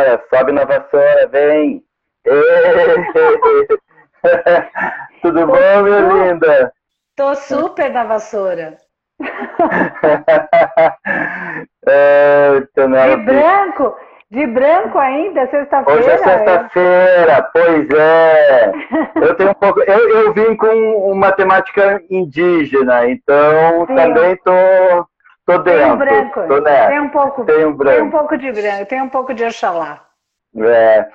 Bora, sobe na vassoura, vem! Tudo bom, minha linda? Tô super na vassoura. é, de branco? De branco ainda, sexta-feira? Hoje é sexta-feira, pois é. Eu tenho um pouco. Eu, eu vim com uma temática indígena, então Sim. também tô, tô dentro. Tem um branco. Tô nessa. Tem um pouco. Tem um branco. Tem um pouco de branco, tem um pouco de Oxalá. É.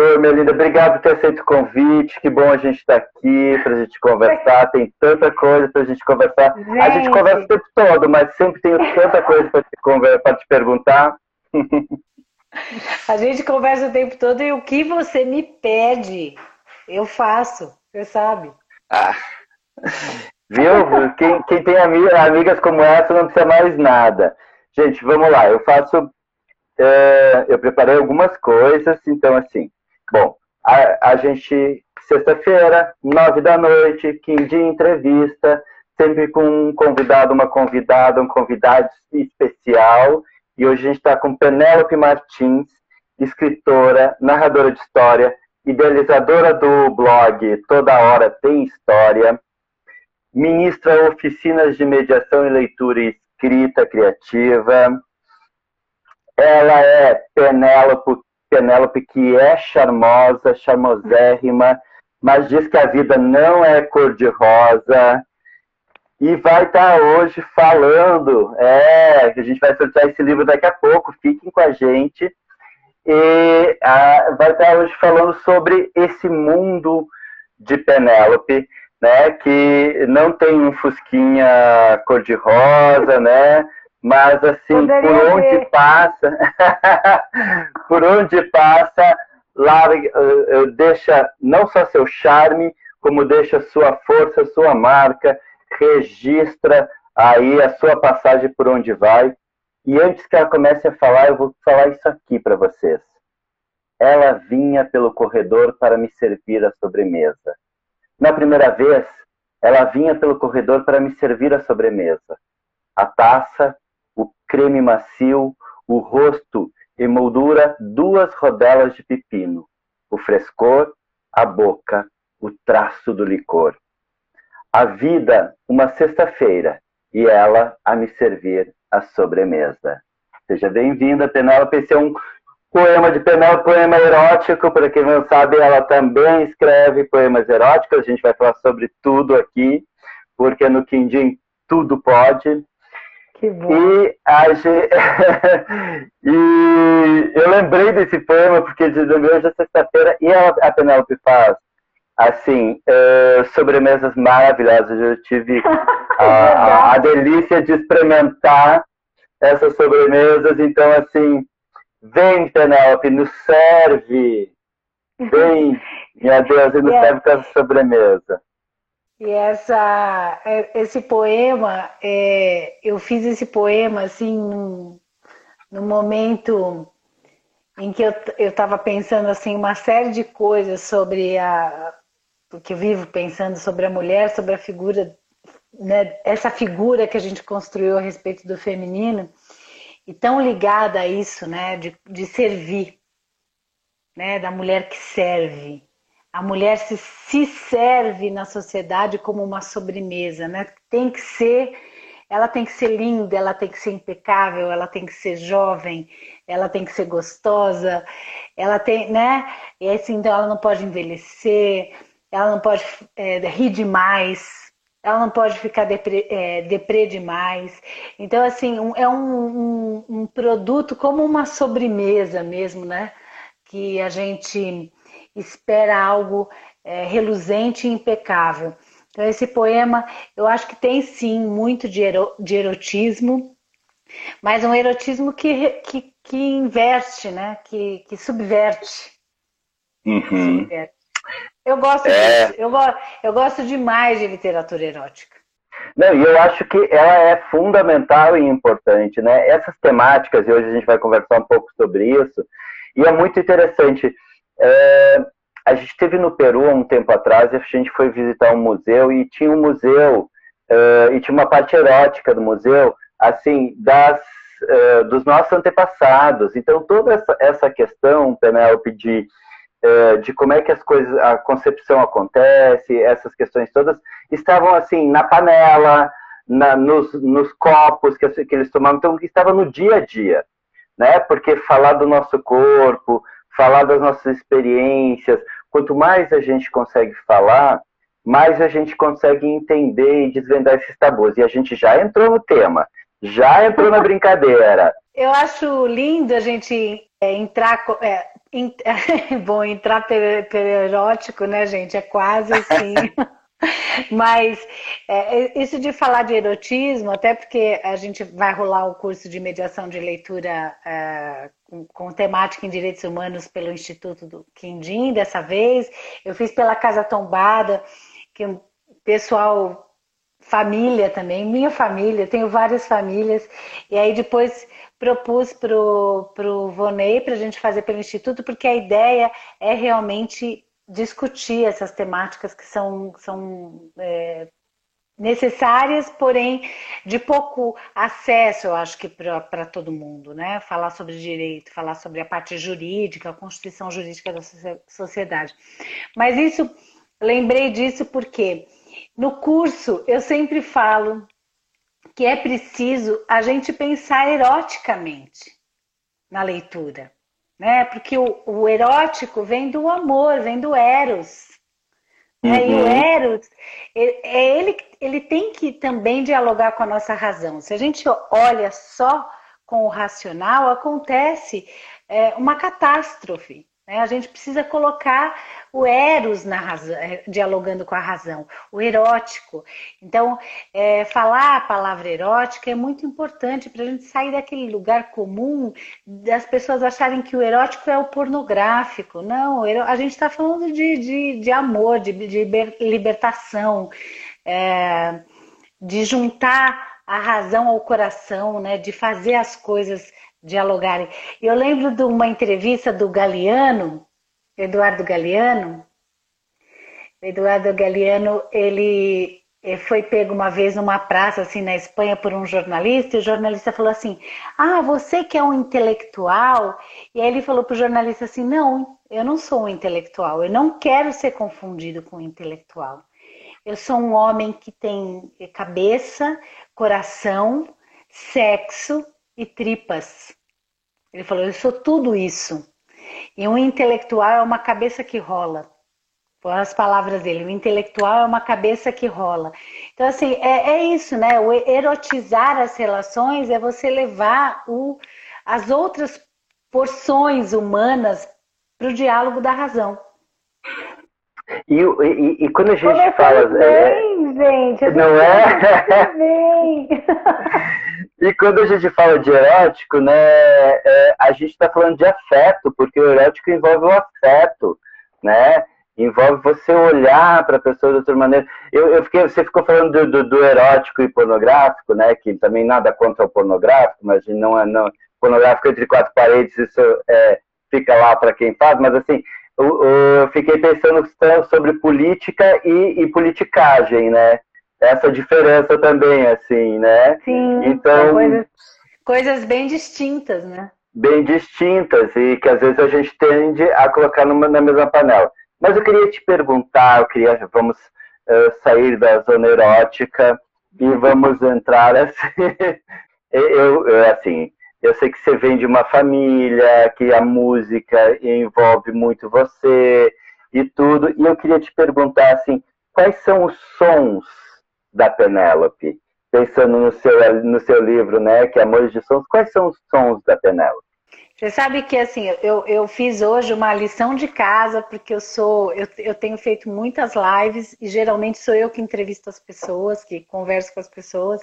Oi, Melinda, obrigado por ter aceito o convite. Que bom a gente estar tá aqui para a gente conversar. Tem tanta coisa para a gente conversar. Gente. A gente conversa o tempo todo, mas sempre tenho tanta coisa para te, te perguntar. A gente conversa o tempo todo e o que você me pede, eu faço. Você sabe. Ah. Viu? Quem, quem tem amigas como essa não precisa mais nada. Gente, vamos lá. Eu faço. É, eu preparei algumas coisas, então assim. Bom, a, a gente, sexta-feira, nove da noite, quinze entrevista, sempre com um convidado, uma convidada, um convidado especial. E hoje a gente está com Penélope Martins, escritora, narradora de história, idealizadora do blog Toda Hora Tem História, ministra oficinas de mediação e leitura e escrita criativa. Ela é Penélope Penélope, que é charmosa, charmosérrima, mas diz que a vida não é cor-de-rosa. E vai estar hoje falando, é, a gente vai sortear esse livro daqui a pouco, fiquem com a gente. E a, vai estar hoje falando sobre esse mundo de Penélope, né, que não tem um fusquinha cor-de-rosa, né, mas assim, Poderia por onde ver. passa, por onde passa, larga, uh, deixa não só seu charme, como deixa sua força, sua marca, registra aí a sua passagem por onde vai. E antes que ela comece a falar, eu vou falar isso aqui para vocês. Ela vinha pelo corredor para me servir a sobremesa. Na primeira vez, ela vinha pelo corredor para me servir a sobremesa. A taça o creme macio, o rosto emoldura duas rodelas de pepino, o frescor, a boca, o traço do licor. A vida, uma sexta-feira, e ela a me servir a sobremesa. Seja bem-vinda, Penélope. Esse é um poema de Penélope, poema erótico. Para quem não sabe, ela também escreve poemas eróticos. A gente vai falar sobre tudo aqui, porque no Quindim tudo pode. Que bom. E, a e eu lembrei desse poema porque de hoje é sexta-feira e a, a Penélope faz assim uh, sobremesas maravilhosas. Eu tive a, a, delícia de experimentar essas sobremesas. Então, assim, vem Penélope, nos serve. Vem, minha Deus, e nos yeah. serve com essa sobremesa. E essa, é, esse poema, é, eu fiz esse poema assim num, num momento em que eu estava pensando assim uma série de coisas sobre a que eu vivo pensando sobre a mulher, sobre a figura, né, essa figura que a gente construiu a respeito do feminino e tão ligada a isso, né, de, de servir, né, da mulher que serve, a mulher se, se serve na sociedade como uma sobremesa, né? Tem que ser, ela tem que ser linda, ela tem que ser impecável, ela tem que ser jovem, ela tem que ser gostosa, ela tem, né? E assim, então ela não pode envelhecer, ela não pode é, rir demais, ela não pode ficar deprê, é, deprê demais. Então, assim, um, é um, um, um produto como uma sobremesa mesmo, né? Que a gente espera algo é, reluzente e impecável. Então, esse poema, eu acho que tem sim muito de, ero, de erotismo, mas um erotismo que, que, que inverte, né? que, que subverte. Uhum. subverte. Eu gosto, é... de, eu, eu gosto demais de literatura erótica. Não, e eu acho que ela é fundamental e importante, né? Essas temáticas, e hoje a gente vai conversar um pouco sobre isso, e é muito interessante. É, a gente esteve no Peru há um tempo atrás e a gente foi visitar um museu e tinha um museu uh, e tinha uma parte erótica do museu, assim, das uh, dos nossos antepassados. Então, toda essa, essa questão, Penélope, de, de como é que as coisas, a concepção acontece, essas questões todas, estavam assim, na panela, na, nos, nos, copos que, que eles tomavam, então, estava no dia a dia, né? Porque falar do nosso corpo, falar das nossas experiências, quanto mais a gente consegue falar, mais a gente consegue entender e desvendar esses tabus. E a gente já entrou no tema, já entrou na brincadeira. Eu acho lindo a gente é, entrar. É, bom, entrar erótico, né, gente? É quase assim. Mas é, isso de falar de erotismo, até porque a gente vai rolar o curso de mediação de leitura é, com, com, temática em direitos humanos pelo Instituto do Quindim, dessa vez. Eu fiz pela Casa Tombada, que o pessoal, família também, minha família, tenho várias famílias, e aí depois propus para o Vonei para a gente fazer pelo Instituto, porque a ideia é realmente discutir essas temáticas que são, são é, necessárias, porém de pouco acesso, eu acho que para todo mundo, né? Falar sobre direito, falar sobre a parte jurídica, a constituição jurídica da sociedade. Mas isso Lembrei disso porque no curso eu sempre falo que é preciso a gente pensar eroticamente na leitura, né? Porque o, o erótico vem do amor, vem do eros. Uhum. Né? E o uhum. eros, é ele, ele tem que também dialogar com a nossa razão. Se a gente olha só com o racional, acontece é, uma catástrofe. Né? A gente precisa colocar o eros na razão, é, dialogando com a razão, o erótico. Então, é, falar a palavra erótica é muito importante para a gente sair daquele lugar comum das pessoas acharem que o erótico é o pornográfico. Não, a gente está falando de, de, de, amor, de, de libertação, é, de juntar a razão ao coração, né? de fazer as coisas dialogarem. Eu lembro de uma entrevista do Galeano, Eduardo Galeano. Eduardo Galeano, ele eh, foi pego uma vez numa praça assim na Espanha por um jornalista e o jornalista falou assim: "Ah, você que é um intelectual?" E aí ele falou para o jornalista assim: "Não, eu não sou um intelectual. Eu não quero ser confundido com um intelectual. Eu sou um homem que tem cabeça, coração, sexo e tripas. Ele falou: Eu sou tudo isso. E um intelectual é uma cabeça que rola. Foram as palavras dele: o intelectual é uma cabeça que rola. Então, assim, é, é isso, né? O erotizar as relações é você levar o, as outras porções humanas para o diálogo da razão. E, e, e, quando a gente Como fala. Bem, é, gente, não é? Bem. E quando a gente fala de erótico, né, é, a gente está falando de afeto, porque o erótico envolve o afeto, né? Envolve você olhar para a pessoa de outra maneira. Eu, eu fiquei, você ficou falando do, do, do, erótico e pornográfico, né? Que também nada contra o pornográfico, mas não é não, pornográfico entre quatro paredes, isso é, fica lá para quem faz. Mas assim, eu, eu fiquei pensando sobre política e, e politicagem, né? Essa diferença também, assim, né? Sim, então, coisas, coisas bem distintas, né? Bem distintas e que às vezes a gente tende a colocar numa, na mesma panela. Mas eu queria te perguntar, eu queria, vamos uh, sair da zona erótica e vamos entrar assim, eu, eu, assim, eu sei que você vem de uma família, que a música envolve muito você e tudo, e eu queria te perguntar, assim, quais são os sons da Penélope? Pensando no seu, no seu livro, né, que é Amores de Sons, quais são os sons da Penélope? Você sabe que assim, eu, eu fiz hoje uma lição de casa, porque eu sou, eu, eu tenho feito muitas lives e geralmente sou eu que entrevisto as pessoas, que converso com as pessoas.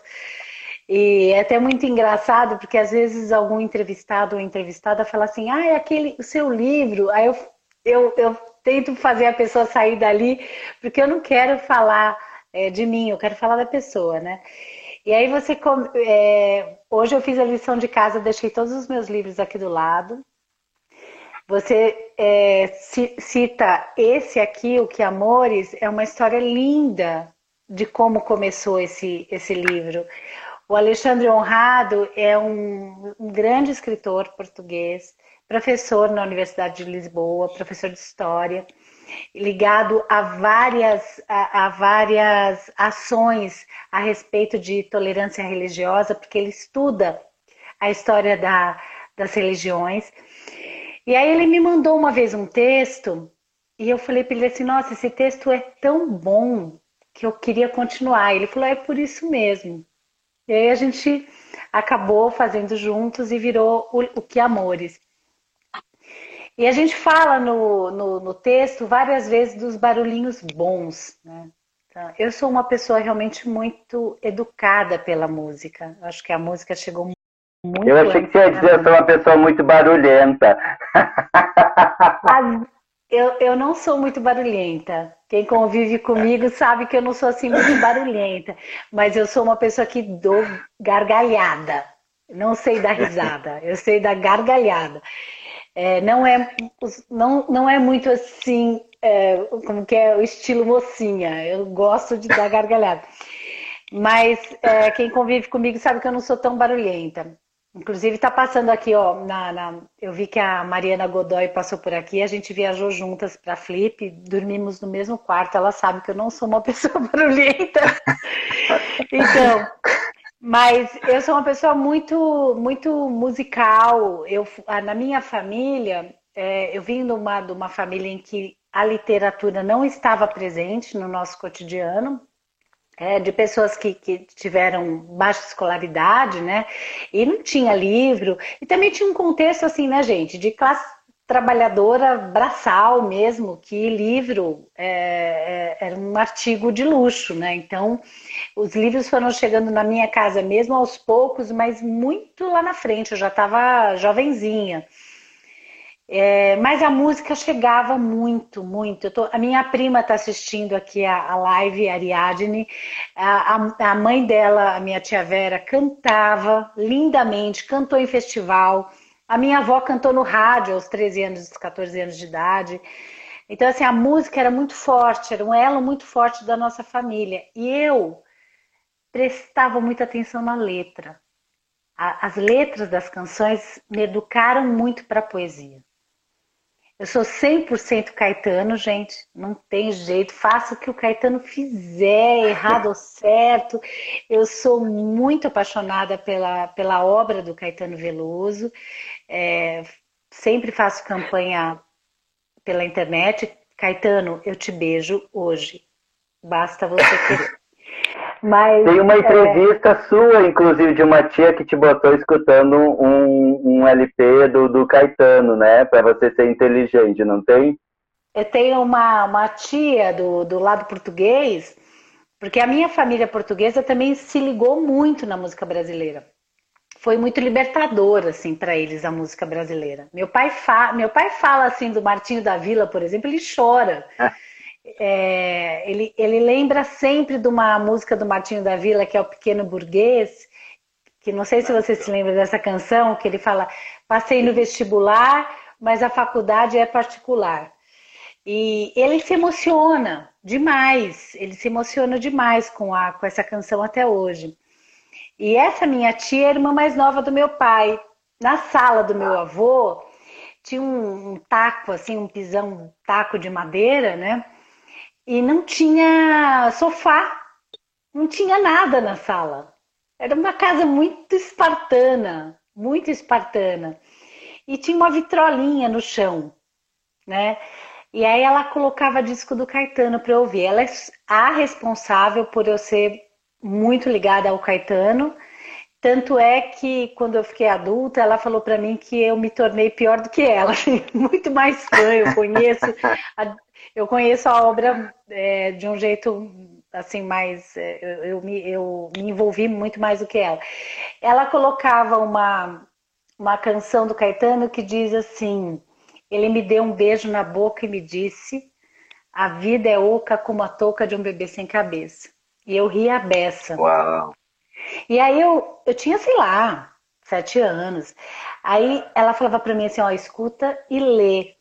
E é até muito engraçado, porque às vezes algum entrevistado ou entrevistada fala assim, ah, é aquele o seu livro. Aí eu, eu, eu tento fazer a pessoa sair dali, porque eu não quero falar é, de mim, eu quero falar da pessoa, né? E aí você. É, hoje eu fiz a lição de casa, deixei todos os meus livros aqui do lado. Você é, cita esse aqui, o que Amores, é uma história linda de como começou esse, esse livro. O Alexandre Honrado é um, um grande escritor português, professor na Universidade de Lisboa, professor de História, ligado a várias, a, a, várias ações a respeito de tolerância religiosa, porque ele estuda a história da, das religiões. E aí ele me mandou uma vez um texto e eu falei para ele assim, nossa, esse texto é tão bom que eu queria continuar. Ele falou, é por isso mesmo. E aí a gente acabou fazendo juntos e virou o, o Que Amores. E a gente fala no, no, no texto várias vezes dos barulhinhos bons, né? Então, eu sou uma pessoa realmente muito educada pela música. Acho que a música chegou muito. Eu achei que você ia dizer, eu sou uma pessoa muito barulhenta. Eu, eu não sou muito barulhenta. Quem convive comigo sabe que eu não sou assim muito barulhenta. Mas eu sou uma pessoa que dou gargalhada. Não sei dar risada, eu sei dar gargalhada. É, não, é, não, não é muito assim, é, como que é o estilo mocinha. Eu gosto de dar gargalhada. Mas é, quem convive comigo sabe que eu não sou tão barulhenta. Inclusive está passando aqui, ó, na, na, eu vi que a Mariana Godoy passou por aqui, a gente viajou juntas para Flip, dormimos no mesmo quarto, ela sabe que eu não sou uma pessoa barulhenta. então, mas eu sou uma pessoa muito, muito musical. Eu, na minha família, é, eu vim de uma, de uma família em que a literatura não estava presente no nosso cotidiano, é, de pessoas que, que, tiveram baixa escolaridade, né? E não tinha livro. E também tinha um contexto, assim, né, gente, de classe trabalhadora braçal mesmo, que livro é, é, era um artigo de luxo, né? Então, os livros foram chegando na minha casa mesmo aos poucos, mas muito lá na frente, eu já estava jovenzinha. É, mas a música chegava muito, muito. Tô, a minha prima está assistindo aqui a, a live, Ariadne. A, a, a, mãe dela, a minha tia Vera, cantava lindamente, cantou em festival. A minha avó cantou no rádio aos 13 anos, 14 anos de idade. Então, assim, a música era muito forte, era um elo muito forte da nossa família. E eu prestava muita atenção na letra. As letras das canções me educaram muito para a poesia. Eu sou 100% Caetano, gente. Não tem jeito. Faça o que o Caetano fizer, errado ou certo. Eu sou muito apaixonada pela, pela obra do Caetano Veloso. É, sempre faço campanha pela internet. Caetano, eu te beijo hoje. Basta você querer. Mas, Tem uma é, entrevista é... sua, inclusive, de uma tia que te botou escutando um, um LP do, do Caetano, né? Para você ser inteligente, não tem? Eu tenho uma, uma tia do, do lado português, porque a minha família portuguesa também se ligou muito na música brasileira. Foi muito libertador, assim, para eles a música brasileira. Meu pai, fa... Meu pai fala, assim, do Martinho da Vila, por exemplo, ele chora. é, ele, ele lembra sempre de uma música do Martinho da Vila, que é o Pequeno Burguês, que não sei se você se lembra dessa canção, que ele fala: passei no vestibular, mas a faculdade é particular. E ele se emociona demais, ele se emociona demais com, a, com essa canção até hoje. E essa minha tia é irmã mais nova do meu pai. Na sala do meu avô, tinha um, um taco, assim, um pisão, um taco de madeira, né? E não tinha sofá, não tinha nada na sala. Era uma casa muito espartana, muito espartana. E tinha uma vitrolinha no chão, né? Eu conheço a, obra é, de um jeito assim mais é, eu, eu, me, eu me envolvi muito mais do que ela. Ela colocava uma uma canção do Caetano que diz assim: ele me deu um beijo na boca e me disse: a vida é oca como a touca de um bebê sem cabeça. E eu ria a beça. Uau. E aí eu, eu tinha, sei lá, sete anos. Aí ela falava para mim assim, ó, escuta e lê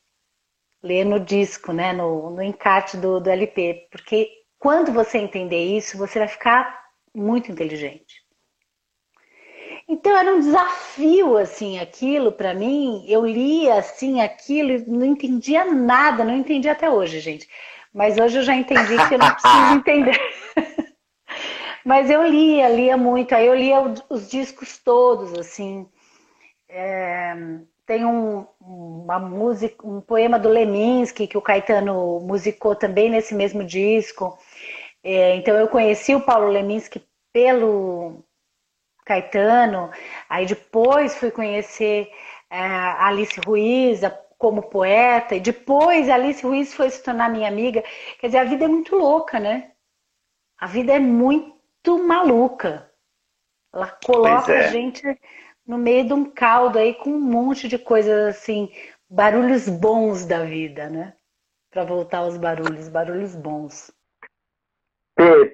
ler no disco, né, no, no encarte do, do LP, porque quando você entender isso, você vai ficar muito inteligente. Então era um desafio assim aquilo para mim. Eu lia assim aquilo e não entendia nada, não entendi até hoje, gente. Mas hoje eu já entendi que eu não preciso entender. Mas eu lia, lia muito. Aí eu lia os discos todos, assim. É, tem um, uma música, um poema do Leminski que o Caetano musicou também nesse mesmo disco. É, então eu conheci o Paulo Leminski pelo Caetano, aí depois fui conhecer é, Alice Ruiz como poeta, e depois Alice Ruiz foi se tornar minha amiga. Quer dizer, a vida é muito louca, né? A vida é muito maluca. Ela coloca é. a gente no meio de um caldo aí com um monte de coisas assim, barulhos bons da vida, né? Para voltar aos barulhos, barulhos bons.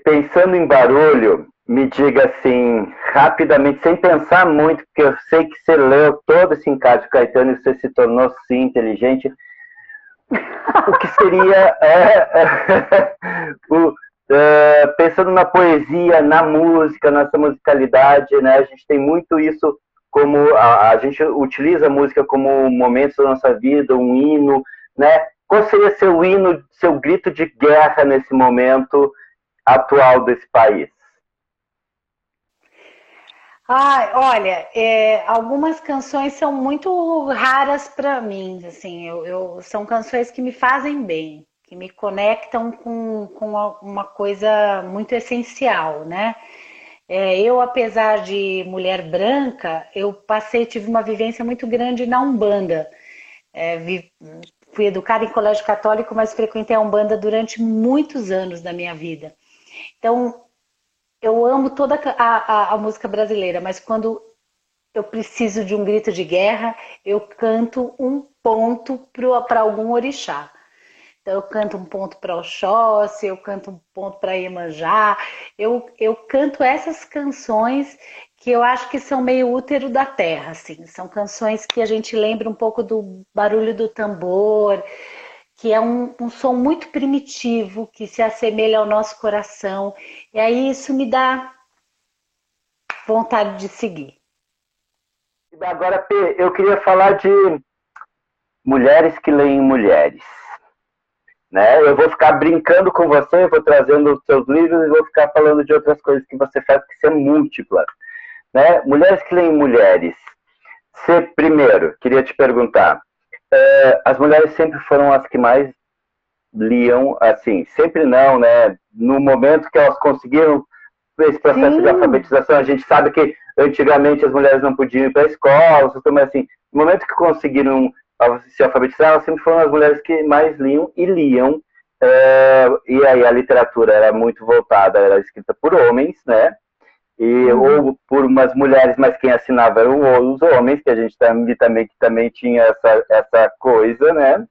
Pensando em barulho, me diga assim, rapidamente, sem pensar muito, porque eu sei que você leu todo esse encaixe do Caetano e você se tornou sim inteligente. O que seria é, é, o, é, pensando na poesia, na música, nessa musicalidade, né? A gente tem muito isso como a, a gente utiliza a música como um momento da nossa vida, um hino, né? Qual seria seu hino, seu grito de guerra nesse momento atual desse país? Ah, olha, é, algumas canções são muito raras para mim, assim, eu, eu, são canções que me fazem bem, que me conectam com, com uma coisa muito essencial, né? É, eu, apesar de mulher branca, eu passei, tive uma vivência muito grande na Umbanda. É, vi, fui educada em colégio católico, mas frequentei a Umbanda durante muitos anos da minha vida. Então, eu amo toda a, a, a música brasileira, mas quando eu preciso de um grito de guerra, eu canto um ponto para algum orixá. Então, eu canto um ponto para Oxóssi, eu canto um ponto para Iemanjá, eu, eu canto essas canções que eu acho que são meio útero da terra, assim. São canções que a gente lembra um pouco do barulho do tambor, que é um, um som muito primitivo, que se assemelha ao nosso coração. E aí isso me dá vontade de seguir. Agora, P, eu queria falar de mulheres que leem mulheres. Né? Eu vou ficar brincando com você, vou trazendo os seus livros e vou ficar falando de outras coisas que você faz, que você é múltipla. Né? Mulheres que leem mulheres. Você, primeiro, queria te perguntar, é, as mulheres sempre foram as que mais liam, assim, sempre não, né? No momento que elas conseguiram esse processo Sim. de alfabetização, a gente sabe que antigamente as mulheres não podiam ir para a escola, mas assim, no momento que conseguiram se alfabetizar, elas sempre foram as mulheres que mais liam e liam. É, e aí a literatura era muito voltada, era escrita por homens, né? e uhum. ou por umas mulheres, mas quem assinava eram os homens, que a gente também, também, que também tinha essa, essa coisa, né?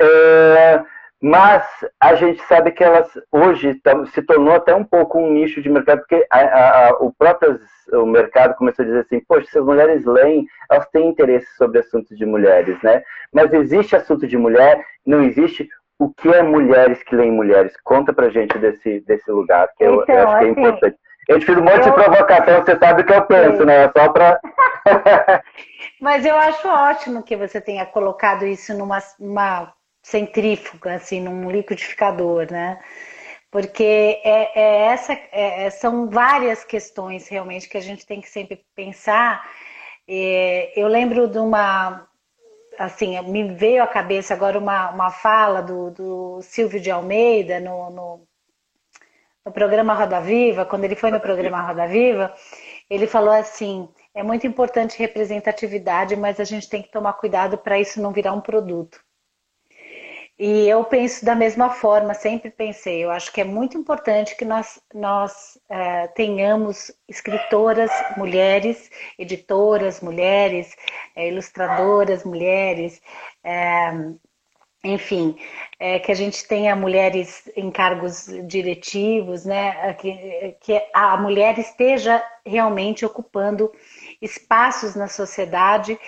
É, mas a gente sabe que elas hoje se tornou até um pouco um nicho de mercado, porque a, a, a, o próprio o mercado começou a dizer assim, poxa, se as mulheres leem, elas têm interesse sobre assuntos de mulheres, né? Mas existe assunto de mulher, não existe o que é mulheres que leem mulheres? Conta pra gente desse, desse lugar, que então, eu, eu, acho que é assim, importante. Eu te fiz um monte eu... de provocação, você sabe o que eu penso, Sim. né? É só para. Mas eu acho ótimo que você tenha colocado isso numa uma centrífuga, assim, num liquidificador, né? Porque é, é essa, é, é, são várias questões realmente que a gente tem que sempre pensar. É, eu lembro de uma, assim, me veio à cabeça agora uma, uma fala do, do Silvio de Almeida no, no no programa Roda Viva, quando ele foi no programa Roda Viva, ele falou assim: é muito importante representatividade, mas a gente tem que tomar cuidado para isso não virar um produto. E eu penso da mesma forma, sempre pensei. Eu acho que é muito importante que nós, nós é, tenhamos escritoras mulheres, editoras mulheres, é, ilustradoras mulheres, é, enfim, que a gente tenha mulheres em cargos diretivos, né? Que, que a mulher esteja realmente ocupando espaços na sociedade,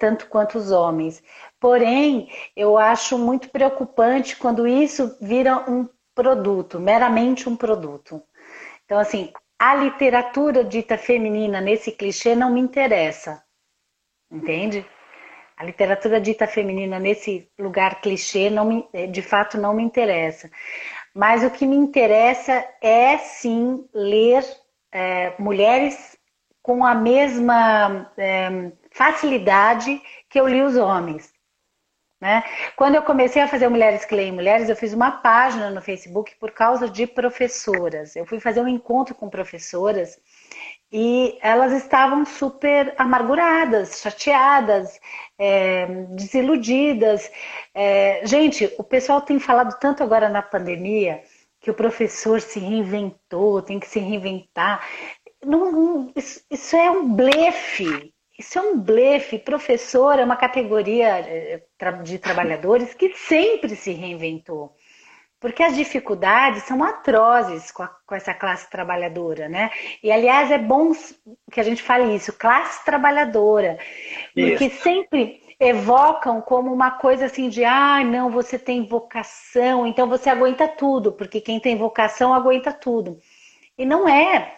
tanto quanto os homens. Porém, eu acho muito preocupante quando isso vira um produto, meramente um produto. Então, assim, a literatura dita feminina nesse clichê não me interessa. Entende? A literatura dita feminina nesse lugar clichê não me, de fato não me interessa. Mas o que me interessa é sim ler é, mulheres com a mesma é, facilidade que eu li os homens. Né? Quando eu comecei a fazer Mulheres que Leem Mulheres, eu fiz uma página no Facebook por causa de professoras. Eu fui fazer um encontro com professoras e elas estavam super amarguradas, chateadas, é, desiludidas. É, gente, o pessoal tem falado tanto agora na pandemia que o professor se reinventou, tem que se reinventar. Não, isso, isso é um blefe. Isso é um blefe. Professor é uma categoria eh, de trabalhadores que sempre se reinventou. Porque as dificuldades são atrozes com, a, com, essa classe trabalhadora, né? E, aliás, é bom que a gente fale isso, classe trabalhadora. Porque isso. sempre evocam como uma coisa assim de, ah, não, você tem vocação, então você aguenta tudo, porque quem tem vocação aguenta tudo. E não é.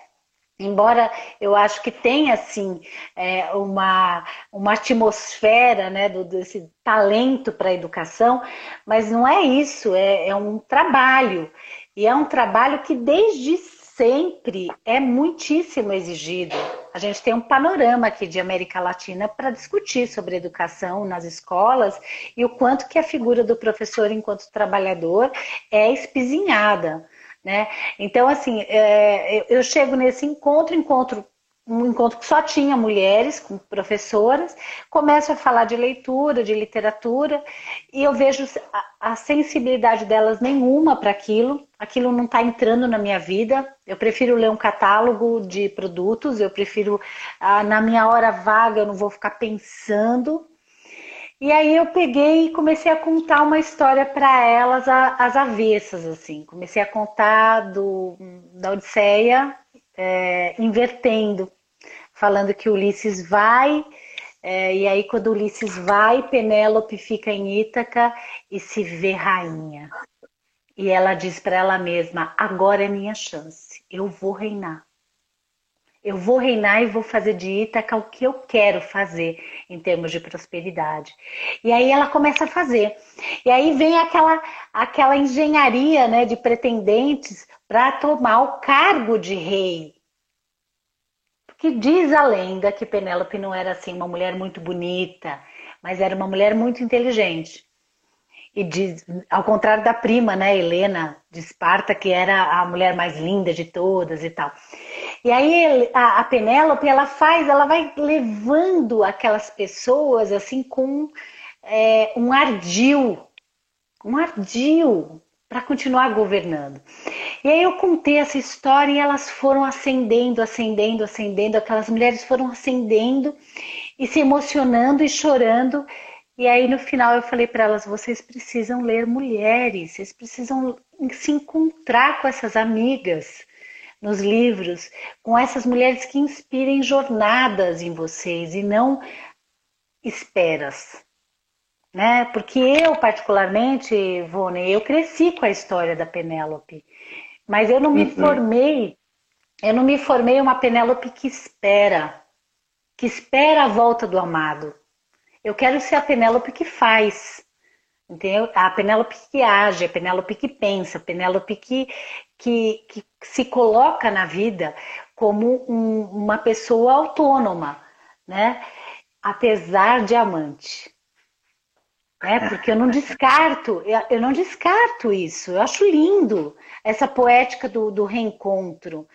Embora eu acho que tenha assim é, uma, uma atmosfera né, do, desse talento para a educação, mas não é isso, é, é um trabalho. E é um trabalho que desde sempre é muitíssimo exigido. A gente tem um panorama aqui de América Latina para discutir sobre educação nas escolas e o quanto que a figura do professor enquanto trabalhador é espizinhada. Né? Então, assim, é, eu chego nesse encontro, encontro um encontro que só tinha mulheres, com professoras, começo a falar de leitura, de literatura, e eu vejo a, a sensibilidade delas nenhuma para aquilo, aquilo não está entrando na minha vida. Eu prefiro ler um catálogo de produtos, eu prefiro, ah, na minha hora vaga, eu não vou ficar pensando. E aí eu peguei e comecei a contar uma história para elas às avessas, assim. Comecei a contar do, da Odisseia, é, invertendo, falando que Ulisses vai, é, e aí quando Ulisses vai, Penélope fica em Ítaca e se vê rainha. E ela diz para ela mesma: agora é minha chance, eu vou reinar. Eu vou reinar e vou fazer de Ítaca o que eu quero fazer em termos de prosperidade. E aí ela começa a fazer. E aí vem aquela, aquela engenharia né, de pretendentes para tomar o cargo de rei. Porque diz a lenda que Penélope não era assim uma mulher muito bonita, mas era uma mulher muito inteligente. E diz, ao contrário da prima, né, Helena de Esparta, que era a mulher mais linda de todas e tal. E aí a, a Penélope, ela faz, ela vai levando aquelas pessoas assim com é, um ardil, um ardil para continuar governando. E aí eu contei essa história e elas foram ascendendo, ascendendo, ascendendo, aquelas mulheres foram ascendendo e se emocionando e chorando. E aí no final eu falei para elas: vocês precisam ler mulheres, vocês precisam se encontrar com essas amigas nos livros, com essas mulheres que inspirem jornadas em vocês e não esperas. Né? Porque eu, particularmente, Vone, eu cresci com a história da Penélope, mas eu não me uhum. formei, eu não me formei uma Penélope que espera, que espera a volta do amado. Eu quero ser a Penélope que faz. Entendeu? A Penélope que age, a Penélope que pensa, a Penélope que, que, que se coloca na vida como um, uma pessoa autônoma, né? Apesar de amante. Né? Porque eu não descarto, eu não descarto isso. Eu acho lindo essa poética do, do reencontro.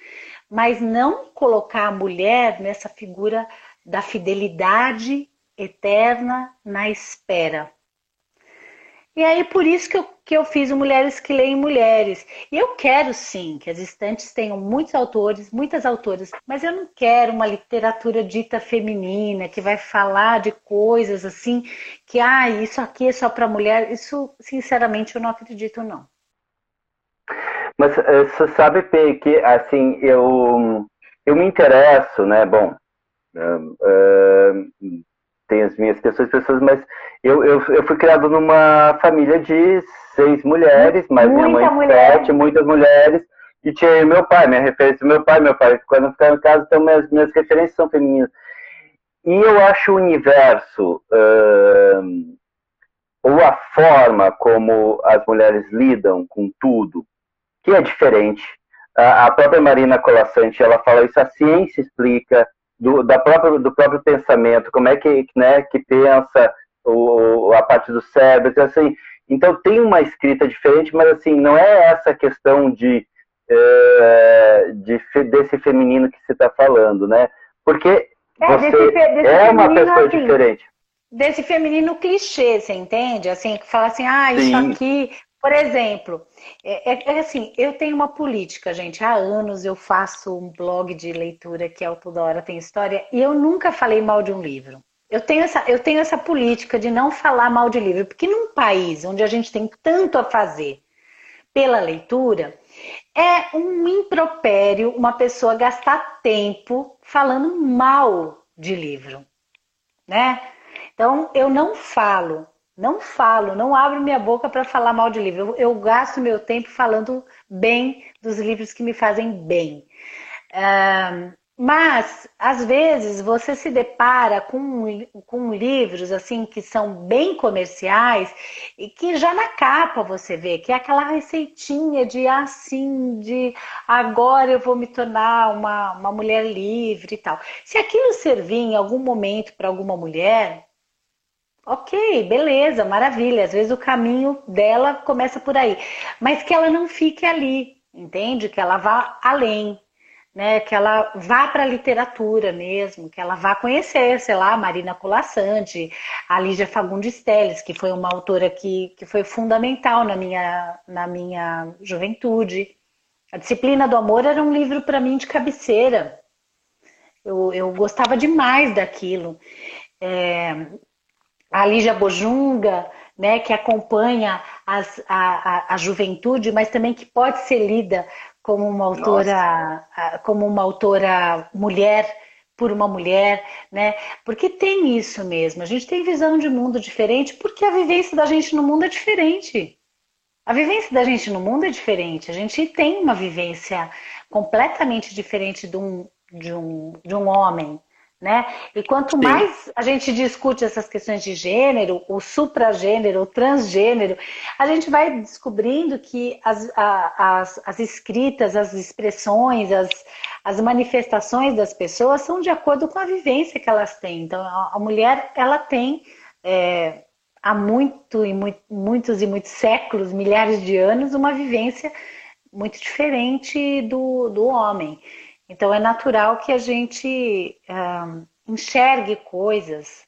Mas não colocar a mulher nessa figura da fidelidade eterna na espera. E aí, por isso que eu, que eu fiz o Mulheres que Leem Mulheres. E eu quero sim que as estantes tenham muitos autores, muitas autoras, mas eu não quero uma literatura dita feminina que vai falar de coisas assim, que ah, isso aqui é só para mulher. Isso, sinceramente, eu não acredito, não. Mas eh, você sabe, P, que assim, eu, eu me interesso, né? Bom, uh, uh, tem as minhas questões pessoas, mas eu, eu, eu fui criado numa família de seis mulheres, mas Muita minha mãe mulher. sete, muitas mulheres. e tinha meu pai, minha referência meu pai, meu pai, quando eu ficava em casa, então minhas, minhas referências são femininas. E eu acho o universo, ou a forma como as mulheres lidam com tudo, que é diferente. A, a própria Marina Colassante, ela fala isso, a ciência explica, do, da própria, do próprio pensamento, como é que, né, que pensa o, a parte do cérebro, assim, então tem uma escrita diferente, mas assim, não é essa questão de, é, de desse feminino que você está falando, né? Porque é, você desse, desse é uma pessoa assim, diferente. Desse feminino clichê, você entende? Assim, que fala assim, ah, isso Sim. aqui. Por exemplo, é, é, é, assim, eu tenho uma política, gente. Há anos eu faço um blog de leitura que é o Toda Hora Tem História, e eu nunca falei mal de um livro. Eu tenho, essa, eu tenho essa política de não falar mal de livro, porque num país onde a gente tem tanto a fazer pela leitura, é um impropério uma pessoa gastar tempo falando mal de livro, né? Então eu não falo, não falo, não abro minha boca para falar mal de livro. Eu, eu, gasto meu tempo falando bem dos livros que me fazem bem. Mas, às vezes, você se depara com, com livros assim que são bem comerciais e que já na capa você vê que é aquela receitinha de assim, de agora eu vou me tornar uma, uma mulher livre e tal. Se aquilo servir em algum momento para alguma mulher, ok, beleza, maravilha. Às vezes o caminho dela começa por aí, mas que ela não fique ali, entende? Que ela vá além né, que ela vá para a literatura mesmo, que ela vá conhecer, sei lá, Marina Colassante, a Lígia Fagundes Telles, que foi uma autora que, que foi fundamental na minha, na minha juventude. A Disciplina do Amor era um livro para mim de cabeceira. Eu, eu gostava demais daquilo. É, a Lígia Bojunga, né, que acompanha as, a, a, a juventude, mas também que pode ser lida como uma autora, Nossa. como uma autora mulher por uma mulher, né? Porque tem isso mesmo. A gente tem visão de mundo diferente porque a vivência da gente no mundo é diferente. A vivência da gente no mundo é diferente. A gente tem uma vivência completamente diferente de um, de um, de um homem, né? E quanto mais a gente discute essas questões de gênero, o supragênero, o transgênero, a gente vai descobrindo que as, a, as, as escritas, as expressões, as, as manifestações das pessoas são de acordo com a vivência que elas têm. Então, a, a mulher, ela tem é, há muito e muito, muitos e muitos séculos, milhares de anos, uma vivência muito diferente do, do homem. Então é natural que a gente um, enxergue coisas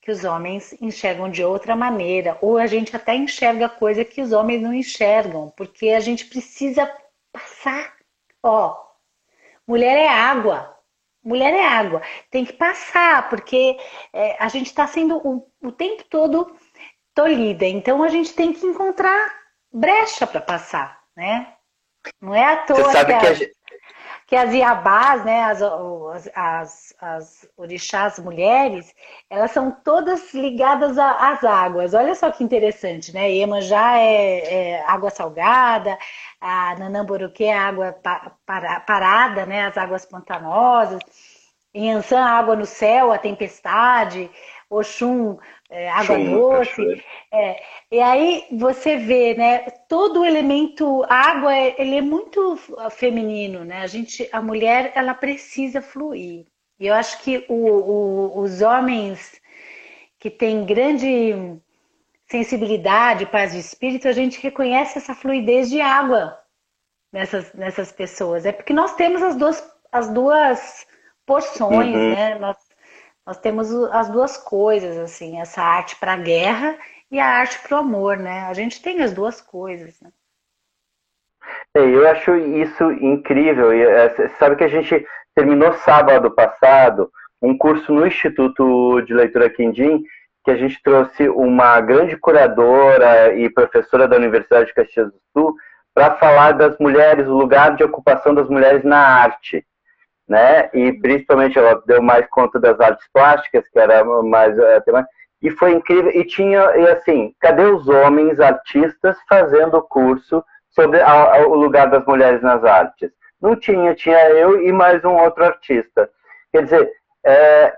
que os homens enxergam de outra maneira, ou a gente até enxerga coisa que os homens não enxergam, porque a gente precisa passar. Ó, mulher é água, mulher é água, tem que passar, porque é, a gente está sendo o, o tempo todo tolhida, então a gente tem que encontrar brecha para passar, né? Não é à toa Você sabe que, a... que a que as iabás, né, as, as, as orixás mulheres, elas são todas ligadas às águas. Olha só que interessante, né? Iemanjá é, é água salgada, a Nanamboruquê é água parada, né, as águas pantanosas. Inhansã, água no céu, a tempestade. Oxum, é, água Sim, doce. É, e aí você vê, né? Todo o elemento água, ele é muito feminino, né? A gente, a mulher, ela precisa fluir. E eu acho que o, o, os homens que têm grande sensibilidade, paz de espírito, a gente reconhece essa fluidez de água nessas, nessas pessoas. É porque nós temos as duas, as duas porções, uhum. né? Nós, nós temos as duas coisas, assim, essa arte para a guerra e a arte para o amor, né? A gente tem as duas coisas, né? É, eu acho isso incrível. É, sabe que a gente terminou sábado passado um curso no Instituto de Leitura Quindim, que a gente trouxe uma grande curadora e professora da Universidade de Caxias do Sul para falar das mulheres, o lugar de ocupação das mulheres na arte né? E principalmente ela deu mais conta das artes plásticas, que era mais é, e foi incrível. E tinha, e assim, cadê os homens artistas fazendo o curso sobre a, a, o lugar das mulheres nas artes. Não tinha, tinha eu e mais um outro artista. Quer dizer, é,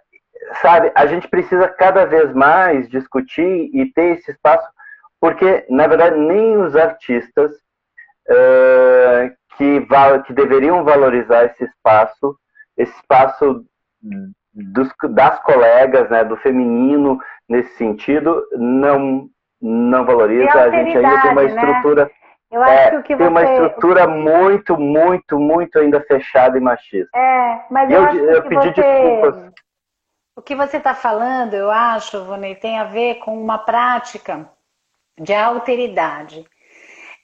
sabe, a gente precisa cada vez mais discutir e ter esse espaço, porque, na verdade, nem os artistas é, que, que deveriam valorizar esse espaço, esse espaço dos, das colegas, né, do feminino nesse sentido, não, não valoriza. A gente ainda tem uma né? estrutura. Né? Eu acho é, que o que tem você... uma estrutura muito, muito, muito ainda fechada e machista. É, mas eu, eu, eu pedi você... desculpas. O que você está falando, eu acho, Vonei, tem a ver com uma prática de alteridade.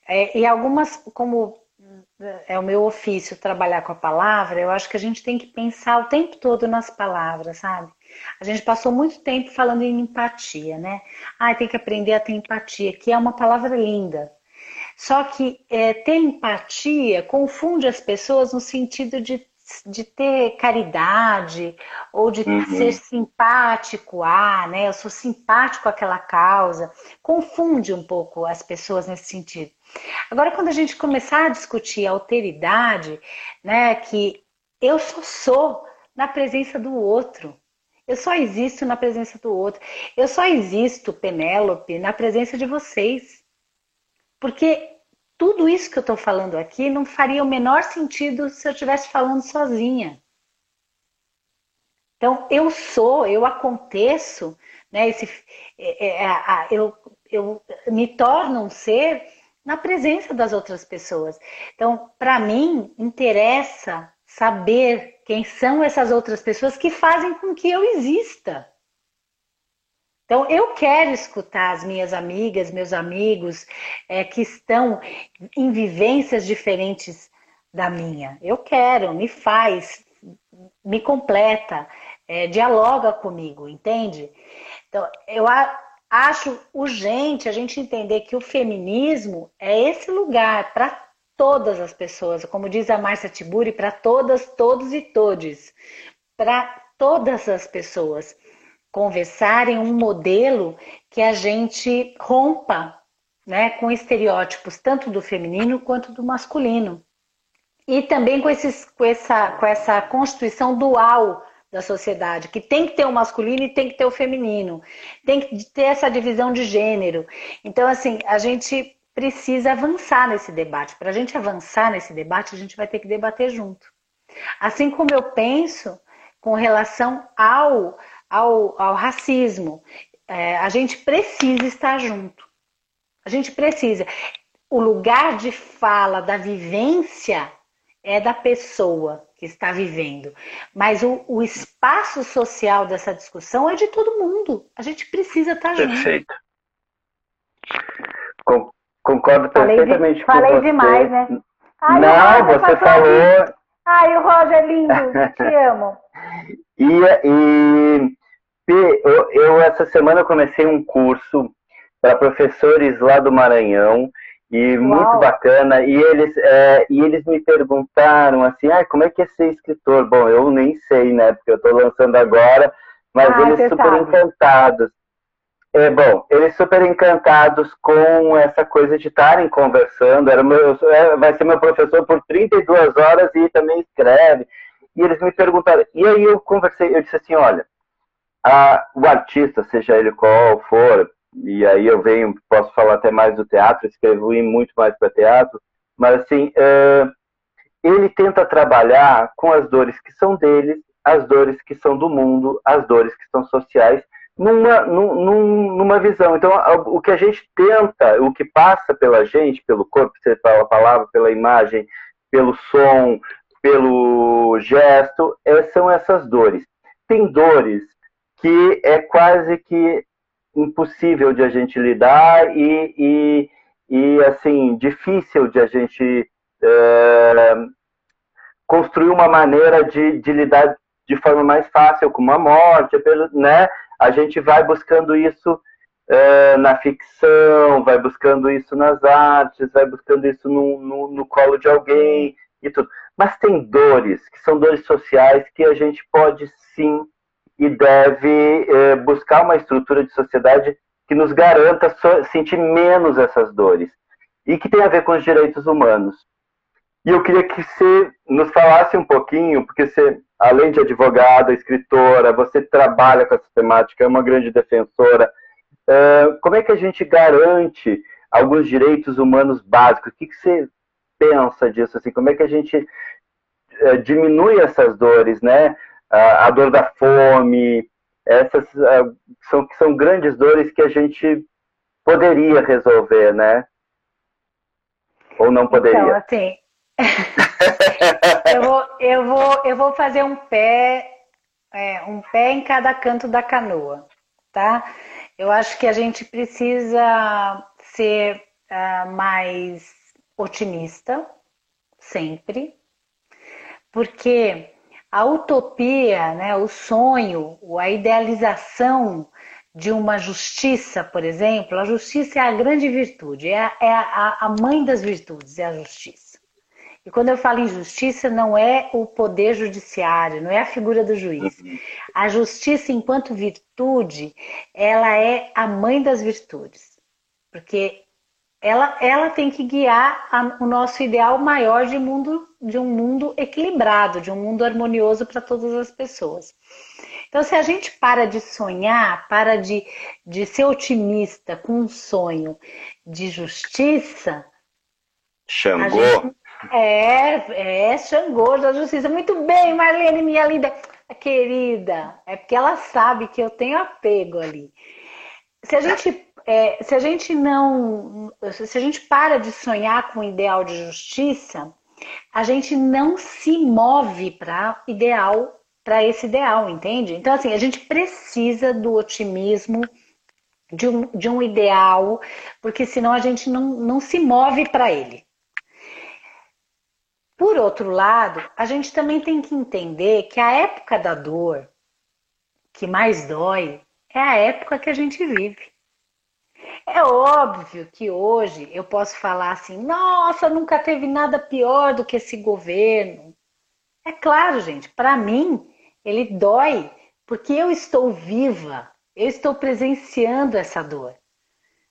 É, e algumas, como é o meu ofício trabalhar com a palavra, eu acho que a gente tem que pensar o tempo todo nas palavras, sabe? A gente passou muito tempo falando em empatia, né? Ah, tem que aprender a ter empatia, que é uma palavra linda. Só que é, ter empatia confunde as pessoas no sentido de, de ter caridade ou de uhum. ser simpático ah, né? Eu sou simpático àquela causa. Confunde um pouco as pessoas nesse sentido. Agora, quando a gente começar a discutir a alteridade, né, que eu só sou na presença do outro. Eu só existo na presença do outro. Eu só existo, Penélope, na presença de vocês. Porque tudo isso que eu estou falando aqui não faria o menor sentido se eu estivesse falando sozinha. Então, eu sou, eu aconteço, né? Esse, é, é, é, eu, eu me torno um ser na presença das outras pessoas. Então, para mim, interessa saber quem são essas outras pessoas que fazem com que eu exista. Então, eu quero escutar as minhas amigas, meus amigos, é, que estão em vivências diferentes da minha. Eu quero, me faz, me completa, é, dialoga comigo, entende? Então, eu, acho urgente a gente entender que o feminismo é esse lugar para todas as pessoas, como diz a Márcia Tiburi, para todas, todos e todes, para todas as pessoas conversarem um modelo que a gente rompa né, com estereótipos tanto do feminino quanto do masculino. E também com, esses, com, essa, com essa constituição dual da sociedade, que tem que ter o masculino e tem que ter o feminino, tem que ter essa divisão de gênero. Então, assim, a gente precisa avançar nesse debate. Para a gente avançar nesse debate, a gente vai ter que debater junto. Assim como eu penso com relação ao, ao, ao racismo, é, a gente precisa estar junto. A gente precisa. O lugar de fala da vivência é da pessoa que está vivendo. Mas o, o, espaço social dessa discussão é de todo mundo. A gente precisa estar junto. Perfeito. concordo perfeitamente falei com falei você. demais, né? Ai, Não, você falou. Ai, o Roger é lindo. Te amo. e, e eu, eu, essa semana comecei um curso para professores lá do Maranhão e Uau. muito bacana. E eles, é, e eles me perguntaram assim, ah, como é que é ser escritor? Bom, eu nem sei, né? Porque eu estou lançando agora, mas ah, eles super sabe. encantados. É, bom, eles super encantados com essa coisa de estarem conversando. Era meu, é, vai ser meu professor por 32 horas e também escreve. E eles me perguntaram. E aí eu conversei, eu disse assim, olha, a, o artista, seja ele qual for, e aí eu venho, posso falar até mais do teatro, escrevo muito mais para teatro, mas assim, ele tenta trabalhar com as dores que são dele, as dores que são do mundo, as dores que são sociais, numa, num, numa visão. Então, o que a gente tenta, o que passa pela gente, pelo corpo, você fala a palavra, pela imagem, pelo som, pelo gesto, é, são essas dores. Tem dores que é quase que impossível de a gente lidar e, e, e assim, difícil de a gente é, construir uma maneira de, de lidar de forma mais fácil com a morte, né? A gente vai buscando isso é, na ficção, vai buscando isso nas artes, vai buscando isso no, no, no, colo de alguém e tudo. Mas tem dores, que são dores sociais, que a gente pode sim e deve é, buscar uma estrutura de sociedade que nos garanta so sentir menos essas dores. e que tem a ver com os direitos humanos. E eu queria que você nos falasse um pouquinho, porque você, além de advogada, escritora, você trabalha com essa temática, é uma grande defensora. Uh, como é que a gente garante alguns direitos humanos básicos? O que, que você pensa disso? Assim, como é que a gente uh, diminui essas dores, né? A dor da fome, essas são, são grandes dores que a gente poderia resolver, né? Ou não poderia? Então, assim, eu, vou, eu, vou, eu vou fazer um pé, é, um pé em cada canto da canoa, tá? Eu acho que a gente precisa ser uh, mais otimista, sempre, porque a utopia, né, o sonho, a idealização de uma justiça, por exemplo, a justiça é a grande virtude, é a, é a, mãe das virtudes, é a justiça. E quando eu falo em justiça, não é o poder judiciário, não é a figura do juiz. Uhum. A justiça, enquanto virtude, ela é a mãe das virtudes. Porque ela, ela tem que guiar a, o nosso ideal maior de, mundo, de um mundo equilibrado, de um mundo harmonioso para todas as pessoas. Então, se a gente para de sonhar, para de, de ser otimista com um sonho de justiça. Xangô. Gente, é, é Xangô da Justiça. Muito bem, Marlene, minha linda querida. É porque ela sabe que eu tenho apego ali. Se a gente, é, se a gente não, se a gente para de sonhar com o ideal de justiça, a gente não se move para ideal, para esse ideal, entende? Então assim, a gente precisa do otimismo. De um, de um ideal, porque senão a gente não, não se move para ele. Por outro lado, a gente também tem que entender que a época da dor que mais dói é a época que a gente vive. É óbvio que hoje eu posso falar assim: nossa, nunca teve nada pior do que esse governo. É claro, gente, para mim ele dói porque eu estou viva, eu estou presenciando essa dor.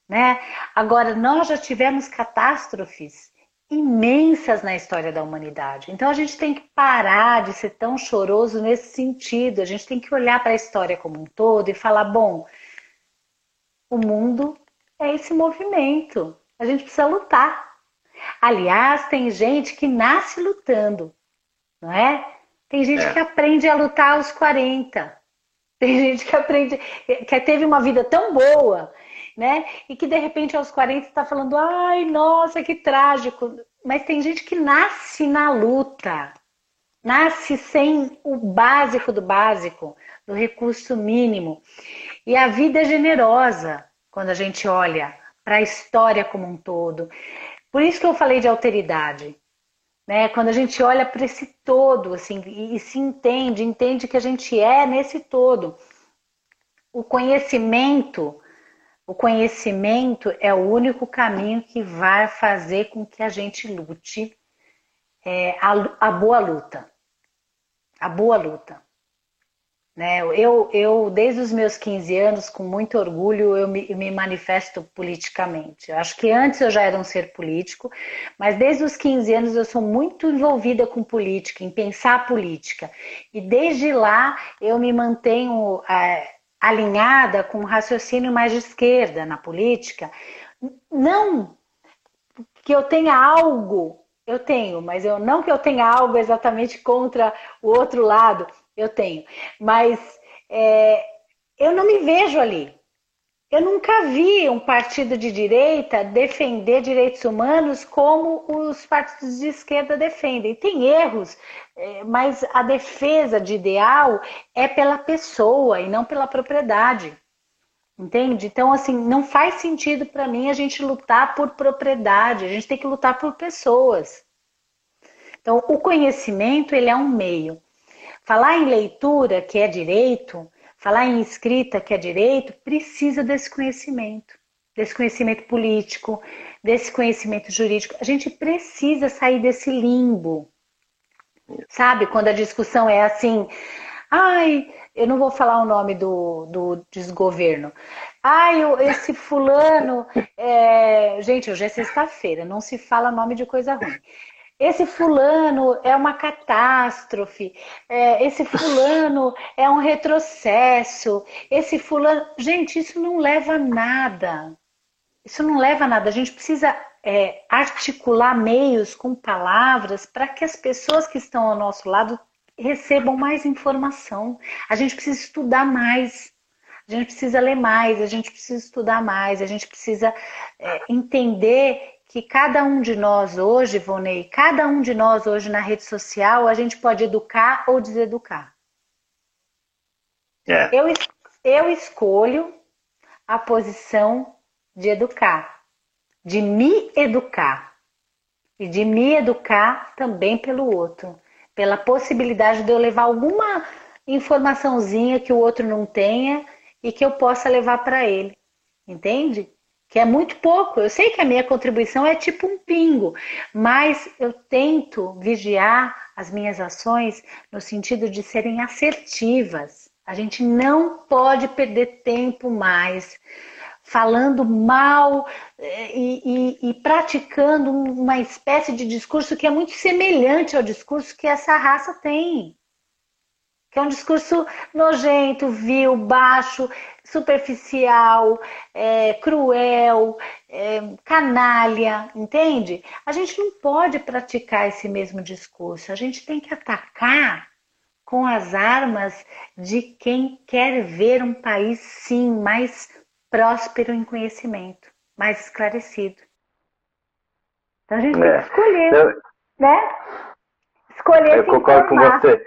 Né? Agora, nós já tivemos catástrofes imensas na história da humanidade. Então a gente tem que parar de ser tão choroso nesse sentido. A gente tem que olhar para a história como um todo e falar: bom, o mundo é esse movimento. A gente precisa lutar. Aliás, tem gente que nasce lutando, não é? Tem gente é. que aprende a lutar aos 40. Tem gente que aprende, que teve uma vida tão boa né? E que de repente aos 40 está falando, ai, nossa, que trágico. Mas tem gente que nasce na luta, nasce sem o básico do básico, do recurso mínimo. E a vida é generosa quando a gente olha para a história como um todo. Por isso que eu falei de alteridade. Né? Quando a gente olha para esse todo assim, e, e se entende, entende que a gente é nesse todo. O conhecimento o conhecimento é o único caminho que vai fazer com que a gente lute é, a, a, boa luta. A boa luta. Né? Eu, eu, desde os meus 15 anos, com muito orgulho, eu me, me manifesto politicamente. Eu acho que antes eu já era um ser político, mas desde os 15 anos eu sou muito envolvida com política, em pensar política. E desde lá eu me mantenho. É, alinhada com um raciocínio mais de esquerda na política. Não que eu tenha algo, eu tenho, mas eu não que eu tenha algo exatamente contra o outro lado, eu tenho, mas é, eu não me vejo ali. Eu nunca vi um partido de direita defender direitos humanos como os partidos de esquerda defendem. Tem erros, é, mas a defesa de ideal é pela pessoa e não pela propriedade. Entende? Então, assim, não faz sentido para mim a gente lutar por propriedade, a gente tem que lutar por pessoas. Então, o conhecimento, ele é um meio. Falar em leitura, que é direito, falar em escrita, que é direito, precisa desse conhecimento, desse conhecimento político, desse conhecimento jurídico. A gente precisa sair desse limbo. Sabe? Quando a discussão é assim, ai, eu não vou falar o nome do, do desgoverno. Ai, esse fulano é, gente, hoje é sexta-feira, não se fala nome de coisa ruim. Esse fulano é uma catástrofe, é, esse fulano é um retrocesso, esse fulano. Gente, isso não leva a nada. Isso não leva a nada. A gente precisa é, articular meios com palavras para que as pessoas que estão ao nosso lado recebam mais informação. A gente precisa estudar mais. A gente precisa ler mais, a gente precisa estudar mais, a gente precisa é, entender que cada um de nós hoje, Vonei, cada um de nós hoje na rede social, a gente pode educar ou deseducar. É. Eu, eu escolho a posição de educar, de me educar. E de me educar também pelo outro. Pela possibilidade de eu levar alguma informaçãozinha que o outro não tenha e que eu possa levar para ele. Entende? Que é muito pouco. Eu sei que a minha contribuição é tipo um pingo, mas eu tento vigiar as minhas ações no sentido de serem assertivas. A gente não pode perder tempo mais falando mal eh, e, e, e, praticando uma espécie de discurso que é muito semelhante ao discurso que essa raça tem que é um discurso nojento, vil, baixo, superficial, é, cruel, é, canalha, entende? A gente não pode praticar esse mesmo discurso, a gente tem que atacar com as armas de quem quer ver um país, sim, mais próspero em conhecimento, mais esclarecido. Então a gente é. tem que escolher, eu, né? Escolher Eu concordo informar. com você.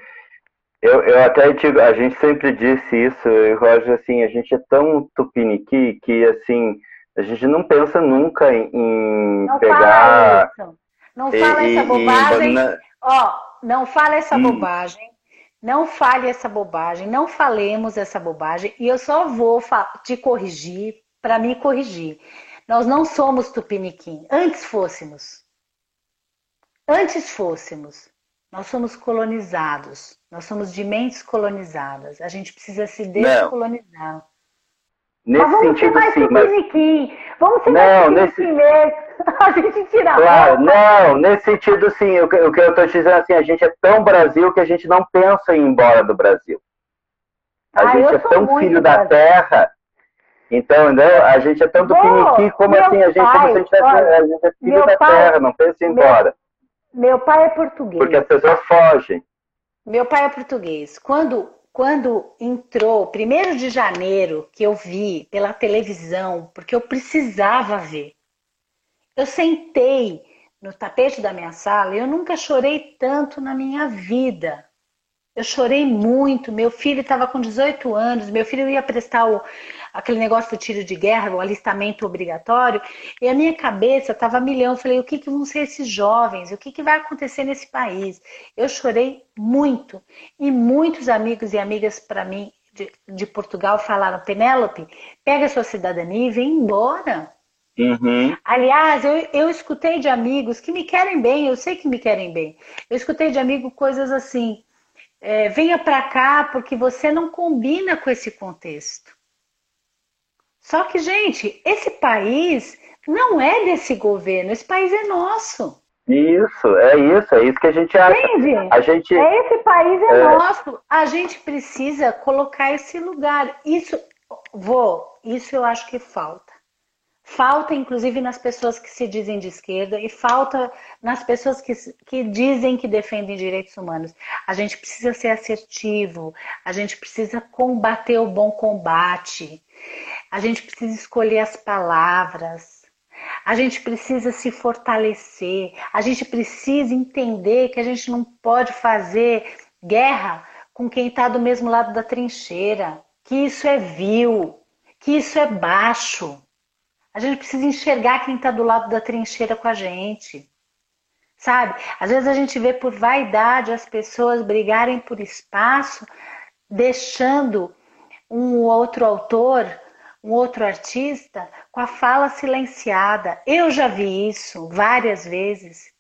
Eu, eu até digo, a gente sempre disse isso, e Roger, assim, a gente é tão tupiniqui que, assim, a gente não pensa nunca em, não pegar... Fala. Não fala e, essa bobagem. E, Ó, não fala essa hum. bobagem. Não fale essa bobagem, não falemos essa bobagem, e eu só vou te corrigir para me corrigir. Nós não somos tupiniquim, antes fôssemos. Antes fôssemos. Nós somos colonizados. Nós somos de mentes colonizadas. A gente precisa se descolonizar. Nesse mas vamos sentido, ser mais sim, mas... Vamos ser não, mais nesse... mesmo. A gente tira claro, a Não, nesse sentido, sim. O que, eu estou dizendo assim, a gente é tão Brasil que a gente não pensa em ir embora do Brasil. A ah, gente é tão filho da terra. Então, né, a gente é tão do piniqui como assim, a gente, pai, como se a gente, olha, a gente é filho da pai, terra, não pensa em ir embora. Meu pai é português. Porque as pessoas fogem. Meu pai é português. Quando, quando entrou, 1 de janeiro, que eu vi pela televisão, porque eu precisava ver, eu sentei no tapete da minha sala e eu nunca chorei tanto na minha vida. Eu chorei muito. Meu filho estava com 18 anos, meu filho ia prestar o, aquele negócio do tiro de guerra, o alistamento obrigatório, e a minha cabeça estava milhão. Eu falei, o que, que vão ser esses jovens? O que, que vai acontecer nesse país? Eu chorei muito. E muitos amigos e amigas para mim de, de, Portugal falaram, Penélope, pega a sua cidadania e vem embora. Uhum. Aliás, eu, eu escutei de amigos que me querem bem, eu sei que me querem bem. Eu escutei de amigo coisas assim, é, venha para cá porque você não combina com esse contexto. Só que, gente, esse país não é desse governo, esse país é nosso. Isso, é isso, é isso que a gente acha. Entende? A gente, é esse país é, é, nosso. A gente precisa colocar esse lugar. Isso, vou, isso eu acho que falta. Falta, inclusive, nas pessoas que se dizem de esquerda e falta nas pessoas que, que dizem que defendem direitos humanos. A gente precisa ser assertivo, a gente precisa combater o bom combate. A gente precisa escolher as palavras. A gente precisa se fortalecer. A gente precisa entender que a gente não pode fazer guerra com quem está do mesmo lado da trincheira. Que isso é vil. Que isso é baixo. A gente precisa enxergar quem está do lado da trincheira com a gente. Sabe? Às vezes a gente vê por vaidade as pessoas brigarem por espaço, deixando um outro autor um outro artista com a fala silenciada. Eu já vi isso várias vezes.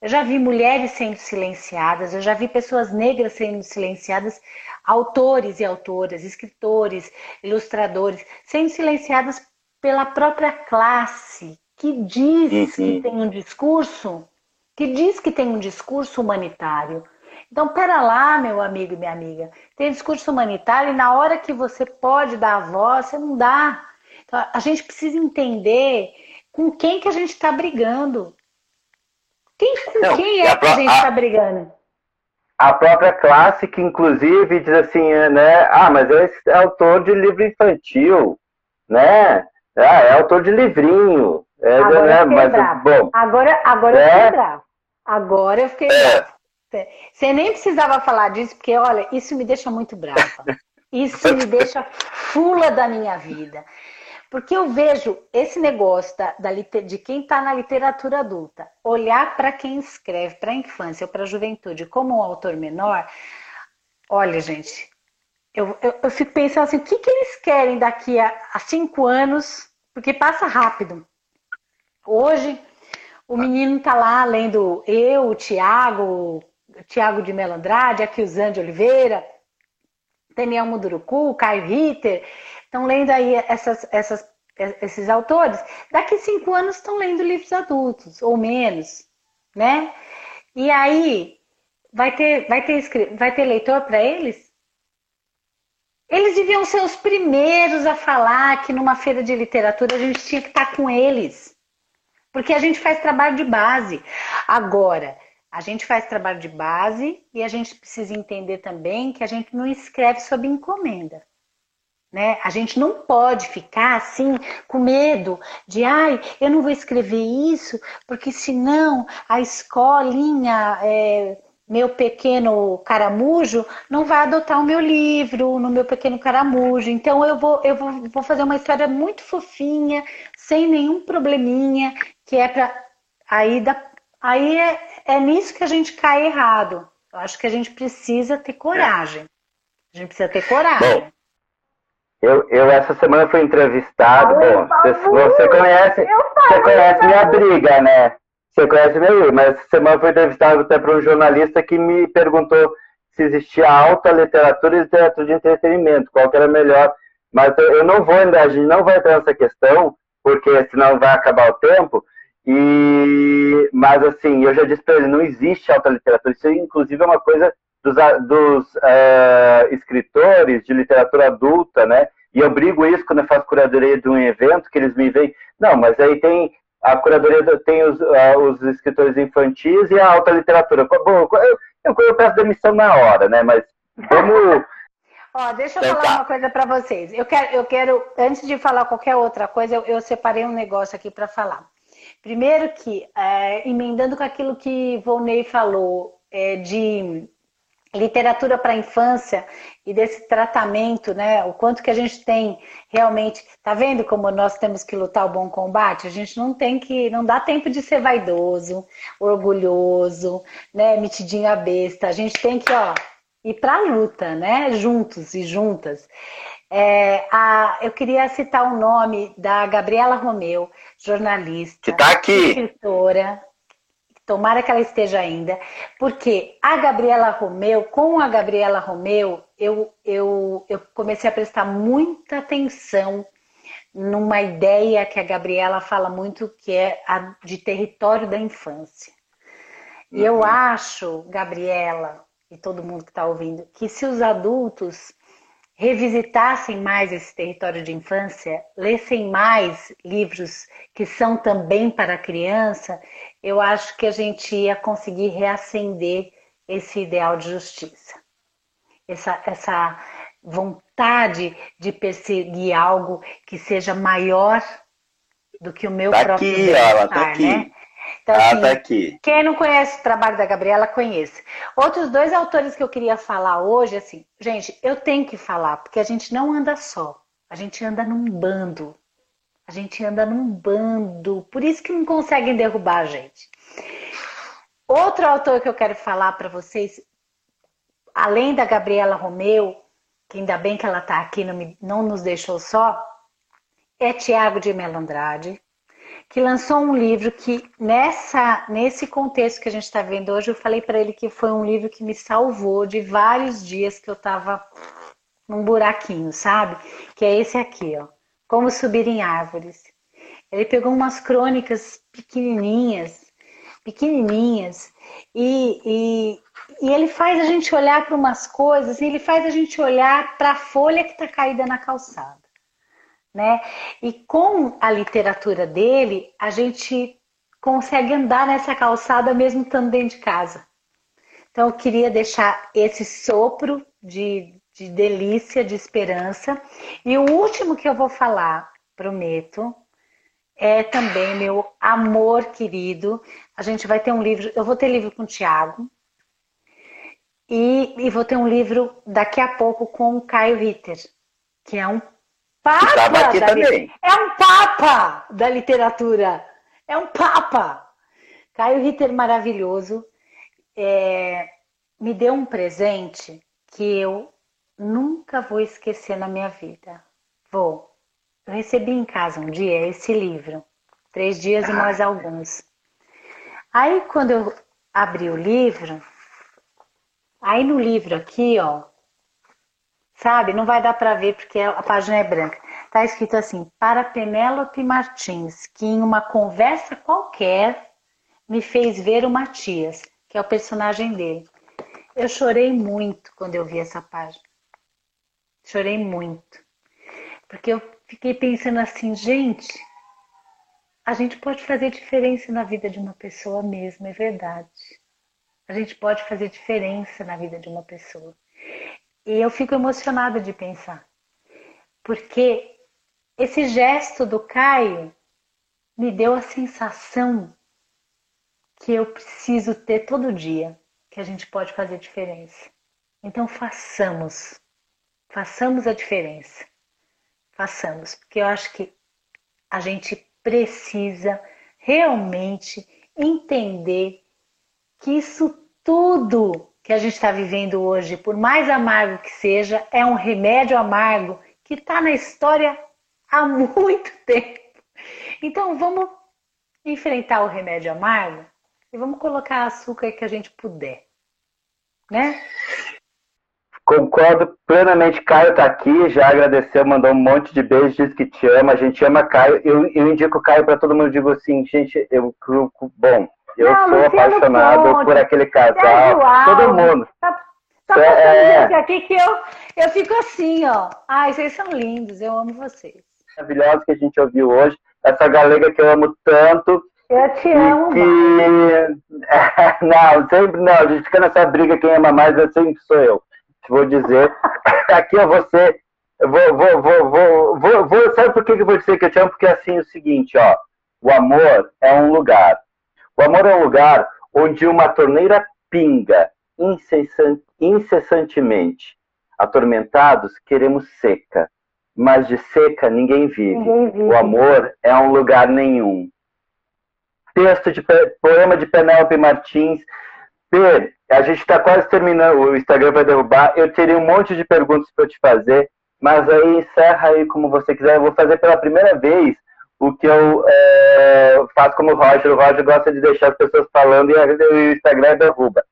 Eu já vi mulheres sendo silenciadas, eu já vi pessoas negras sendo silenciadas, autores e autoras, escritores, ilustradores, sendo silenciadas pela própria classe que diz uhum. que tem um discurso, que diz que tem um discurso humanitário. Então, pera lá, meu amigo e minha amiga. Tem discurso humanitário e na hora que você pode dar a voz, você não dá. Então, a gente precisa entender com quem que a gente está brigando. Quem, com não, quem é que a gente está brigando? A própria classe que, inclusive, diz assim, né? Ah, mas é autor de livro infantil, né? Ah, é autor de livrinho. É, agora né? eu mas, bravo. Bom, agora, agora é, eu fiquei bravo. Agora eu fiquei é, bravo. Você nem precisava falar disso, porque, olha, isso me deixa muito brava. Isso me deixa fula da minha vida. Porque eu vejo esse negócio da, da de quem está na literatura adulta, olhar para quem escreve para a infância ou para a juventude como um autor menor. Olha, gente, eu, eu, eu, fico pensando assim: o que, que eles querem daqui a, a cinco anos? Porque passa rápido. Hoje, o menino está lá lendo eu, o Tiago, Tiago de Melandrade, aqui o Zan de Oliveira, Daniel Mudurucu, Caio Ritter, estão lendo aí essas, essas, esses autores. Daqui cinco anos estão lendo livros adultos, ou menos, né? E aí, vai ter, vai ter, vai ter leitor para eles? Eles deviam ser os primeiros a falar que numa feira de literatura a gente tinha que estar com eles. Porque a gente faz trabalho de base. Agora, a gente faz trabalho de base e a gente precisa entender também que a gente não escreve sob encomenda. Né? A gente não pode ficar assim com medo de, ai, eu não vou escrever isso, porque senão a escolinha, é, meu pequeno caramujo, não vai adotar o meu livro, no meu pequeno caramujo. Então eu vou, eu vou, vou fazer uma história muito fofinha, sem nenhum probleminha, que é para aí da Aí é, é nisso que a gente cai errado. Eu acho que a gente precisa ter coragem. A gente precisa ter coragem. Bom, eu, eu essa semana fui entrevistado. bom, você, você conhece, você conhece minha briga, né? Você conhece briga, mas essa semana fui entrevistado até para um jornalista que me perguntou se existia alta literatura e literatura de entretenimento, qual que era melhor. Mas eu não vou, a gente não vai entrar nessa questão, porque senão vai acabar o tempo. E, mas assim, eu já disse para ele, não existe alta literatura. Isso, inclusive, é uma coisa dos, dos é, escritores de literatura adulta, né? E eu brigo isso quando eu faço curadoria de um evento, que eles me veem, não, mas aí tem a curadoria tem os, uh, os escritores infantis e a alta literatura. Bom, eu, eu, eu peço demissão na hora, né? Mas vamos. Ó, deixa eu falar tá. uma coisa para vocês. Eu quero, eu quero, antes de falar qualquer outra coisa, eu, eu separei um negócio aqui para falar. Primeiro que, é, emendando com aquilo que Volney falou, é, de literatura para a infância e desse tratamento, né? O quanto que a gente tem realmente, tá vendo como nós temos que lutar o bom combate? A gente não tem que, não dá tempo de ser vaidoso, orgulhoso, né? Metidinha besta. A gente tem que, ó, ir para a luta, né? Juntos e juntas. É, a, eu queria citar o nome da Gabriela Romeu, jornalista, que tá aqui. escritora. Tomara que ela esteja ainda, porque a Gabriela Romeu, com a Gabriela Romeu, eu, eu, eu comecei a prestar muita atenção numa ideia que a Gabriela fala muito, que é a de território da infância. E eu uhum. acho, Gabriela, e todo mundo que está ouvindo, que se os adultos revisitassem mais esse território de infância, lessem mais livros que são também para a criança, eu acho que a gente ia conseguir reacender esse ideal de justiça. Essa, essa vontade de perseguir algo que seja maior do que o meu tá próprio aqui, bem-estar, tá aqui. né? Então, ah, assim, tá aqui. quem não conhece o trabalho da Gabriela, conhece. Outros dois autores que eu queria falar hoje, assim, gente, eu tenho que falar, porque a gente não anda só, a gente anda num bando. A gente anda num bando, por isso que não conseguem derrubar a gente. Outro autor que eu quero falar para vocês, além da Gabriela Romeu, que ainda bem que ela está aqui, não, me, não nos deixou só, é Tiago de Melandrade que lançou um livro que nessa nesse contexto que a gente está vendo hoje, eu falei para ele que foi um livro que me salvou de vários dias que eu estava num buraquinho, sabe? Que é esse aqui, ó. Como subir em árvores. Ele pegou umas crônicas pequenininhas, pequenininhas, e, e, e ele faz a gente olhar para umas coisas, e ele faz a gente olhar para a folha que está caída na calçada. Né? E com a literatura dele, a gente consegue andar nessa calçada mesmo estando dentro de casa. Então, eu queria deixar esse sopro de, de delícia, de esperança. E o último que eu vou falar, prometo, é também meu amor querido. A gente vai ter um livro, eu vou ter livro com o Tiago. E, e, vou ter um livro daqui a pouco com o Caio Ritter, que é um papa da, é um papa da literatura. É um papa! Caio Ritter maravilhoso é, me deu um presente que eu nunca vou esquecer na minha vida. Vou. Eu recebi em casa um dia esse livro, Três Dias e Mais Alguns. Aí quando eu abri o livro, aí no livro aqui, ó, sabe, não vai dar para ver porque a página é branca. Está escrito assim: para Penélope Martins, que em uma conversa qualquer me fez ver o Matias, que é o personagem dele. Eu chorei muito quando eu vi essa página. Chorei muito. Porque eu fiquei pensando assim, gente, a gente pode fazer diferença na vida de uma pessoa mesmo, é verdade. A gente pode fazer diferença na vida de uma pessoa. E eu fico emocionada de pensar. Porque esse gesto do Caio me deu a sensação que eu preciso ter todo dia, que a gente pode fazer diferença. Então façamos, façamos a diferença. Façamos, porque eu acho que a gente precisa realmente entender que isso tudo que a gente está vivendo hoje, por mais amargo que seja, é um remédio amargo que está na história há muito tempo. Então vamos enfrentar o remédio amargo e vamos colocar açúcar que a gente puder, né? Concordo plenamente. Caio está aqui, já agradeceu, mandou um monte de beijos, diz que te ama. A gente ama Caio. Eu, eu indico Caio para todo mundo. Digo assim, gente, eu, bom, eu Não, sou apaixonado Ponte, por aquele casal. Todo mundo. Tá, tá passando é... gente aqui que eu, eu fico assim, ó. Ai, vocês são lindos, eu amo vocês maravilhosa que a gente ouviu hoje. Essa galega que eu amo tanto. Eu te amo. Que... não, sempre não. A gente fica nessa briga, quem ama mais, eu sempre sou eu. Vou dizer. Aqui eu vou ser. Eu vou, vou, vou, vou, vou, vou, sabe por que eu vou dizer que eu te amo? Porque é assim é o seguinte, ó. O amor é um lugar. O amor é um lugar onde uma torneira pinga incessantemente. Atormentados, queremos seca mas de seca ninguém vive. ninguém vive. O amor é um lugar nenhum. Texto de poema de Penélope Martins. Per, a gente está quase terminando, o Instagram vai derrubar. Eu teria um monte de perguntas para te fazer, mas aí encerra aí como você quiser. Eu vou fazer pela primeira vez o que eu é, faço como o Roger. O Roger gosta de deixar as pessoas falando e o Instagram derruba.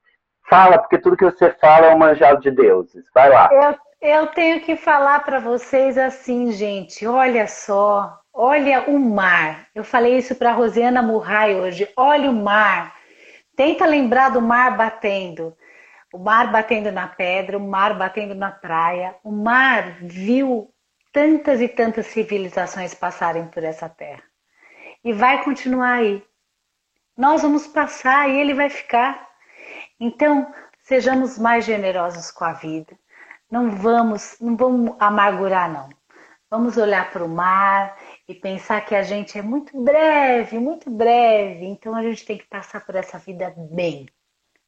Fala, porque tudo que você fala é um manjado de deuses. Vai lá. Eu eu tenho que falar para vocês assim, gente. Olha só, olha o mar. Eu falei isso para Rosiana Murray hoje. Olha o mar. Tenta lembrar do mar batendo. O mar batendo na pedra, o mar batendo na praia. O mar viu tantas e tantas civilizações passarem por essa terra. E vai continuar aí. Nós vamos passar e ele vai ficar. Então, sejamos mais generosos com a vida não vamos, não vamos amargurar não. Vamos olhar para o mar e pensar que a gente é muito breve, muito breve. Então a gente tem que passar por essa vida bem.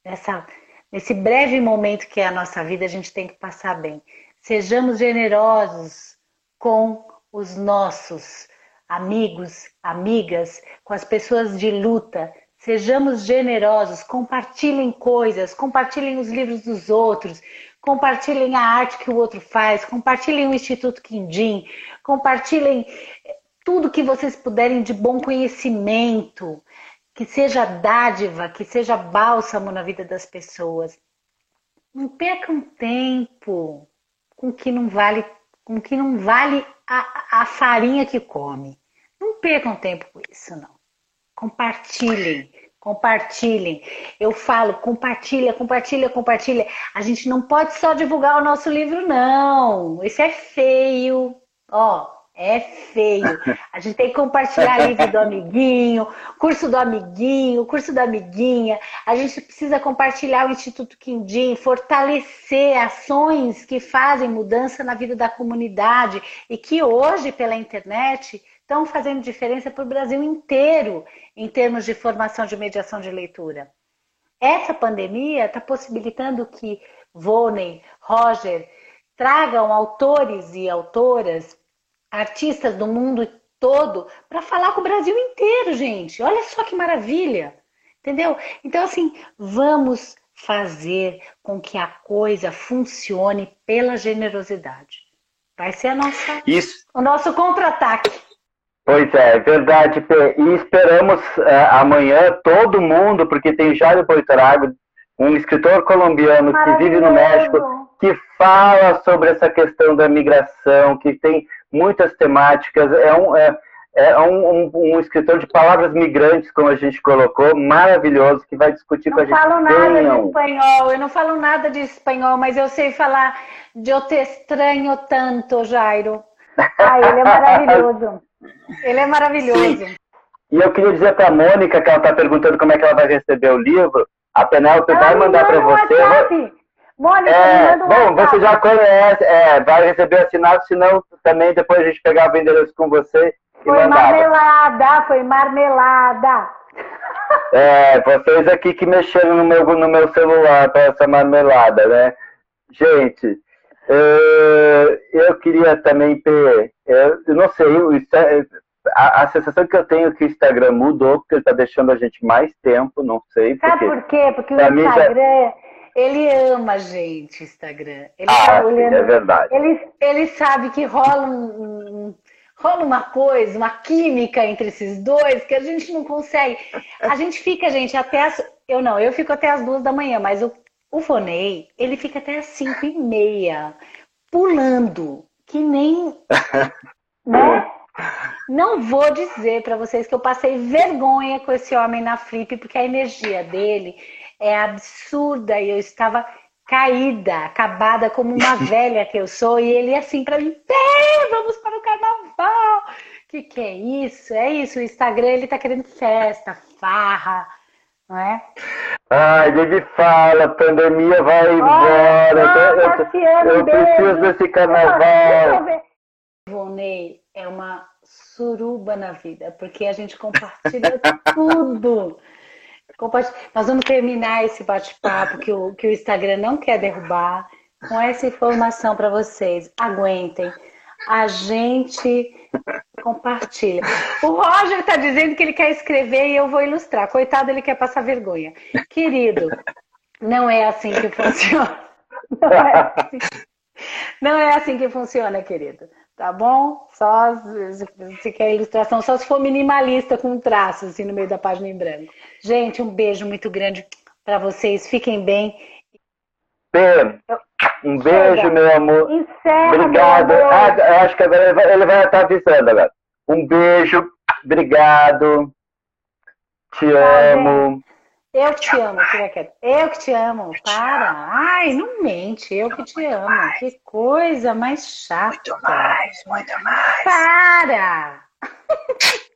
Nessa, nesse breve momento que é a nossa vida, a gente tem que passar bem. Sejamos generosos com os nossos amigos, amigas, com as pessoas de luta. Sejamos generosos, compartilhem coisas, compartilhem os livros dos outros, compartilhem a arte que o outro faz, compartilhem o Instituto Quindim, compartilhem tudo que vocês puderem de bom conhecimento, que seja dádiva, que seja bálsamo na vida das pessoas. Não percam tempo com que não vale, com que não vale a, a farinha que come. Não percam tempo com isso, não. Compartilhem, compartilhem. Eu falo, compartilha, compartilha, compartilha. A gente não pode só divulgar o nosso livro, não. Isso é feio. Ó, é feio. A gente tem que compartilhar livro do amiguinho, curso do amiguinho, curso da amiguinha. A gente precisa compartilhar o Instituto Quindim, fortalecer ações que fazem mudança na vida da comunidade e que hoje, pela internet, estão fazendo diferença para o Brasil inteiro em termos de formação de mediação de leitura. Essa pandemia está possibilitando que Voney, Roger tragam autores e autoras artistas do mundo todo para falar com o Brasil inteiro, gente. Olha só que maravilha. Entendeu? Então, assim, vamos fazer com que a coisa funcione pela generosidade. Vai ser a nossa, Isso. o nosso contra-ataque. Pois é, é verdade, Pê. E esperamos uh, amanhã todo mundo, porque tem Jairo Boitrago, um escritor colombiano que vive no México, que fala sobre essa questão da migração, que tem muitas temáticas. É um, é, é um, um, um, escritor de palavras migrantes, como a gente colocou, maravilhoso, que vai discutir com a gente. Não falo nada de espanhol, eu não falo nada de espanhol, mas eu sei falar eu te estranho tanto, Jairo. Ai, ele é maravilhoso. Ele é maravilhoso. Sim. E eu queria dizer para a Mônica, que ela está perguntando como é que ela vai receber o livro, a Penélope vai mandar para você. WhatsApp. Mônica, é, bom, você já conhece, é, vai receber assinado, senão também depois a gente pegava o endereço com você e foi mandava. marmelada, foi marmelada. É, vocês aqui que mexeram no meu, no meu celular para essa marmelada, né? Gente, é, eu queria também ter, é, eu não sei, a, a, sensação que eu tenho é que o Instagram mudou, porque ele está deixando a gente mais tempo, não sei. Sabe por quê? Porque o Instagram... Já ele ama a gente, Instagram. Ele ah, tá olhando, sim, é verdade. Ele, ele sabe que rola um, rola uma coisa, uma química entre esses dois que a gente não consegue. A gente fica, gente, até as. Eu não, eu fico até as duas da manhã, mas o, o Vonei, ele fica até as cinco e meia, pulando, que nem. né? Não vou dizer para vocês que eu passei vergonha com esse homem na Flip, porque a energia dele é absurda e eu estava caída, acabada como uma velha que eu sou e ele assim para mim, vamos para o carnaval. Que que é isso? É isso, o Instagram ele tá querendo festa, farra, não é? Ai, ele fala, a pandemia vai embora. eu, eu, eu preciso desse carnaval. Vonei é uma suruba na vida, porque a gente compartilha tudo. Nós vamos terminar esse bate-papo que o, que o Instagram não quer derrubar com essa informação para vocês. Aguentem. A gente compartilha. O Roger está dizendo que ele quer escrever e eu vou ilustrar. Coitado, ele quer passar vergonha. Querido, não é assim que funciona. Não é assim, não é assim que funciona, querido. Tá bom? Só se quer ilustração, só se for minimalista com traços assim no meio da página em branco. Gente, um beijo muito grande para vocês. Fiquem bem. Bem, um beijo, Chega. meu amor. Encerra, Obrigado. Ah, eu acho que agora ele vai, ele vai estar avisando agora. Um beijo. Obrigado. Te tá amo. Bem. Eu que te amo, fica Eu que te amo. Para. Ai, não mente. Eu que te amo. Que coisa mais chata. Muito mais, muito mais. Para.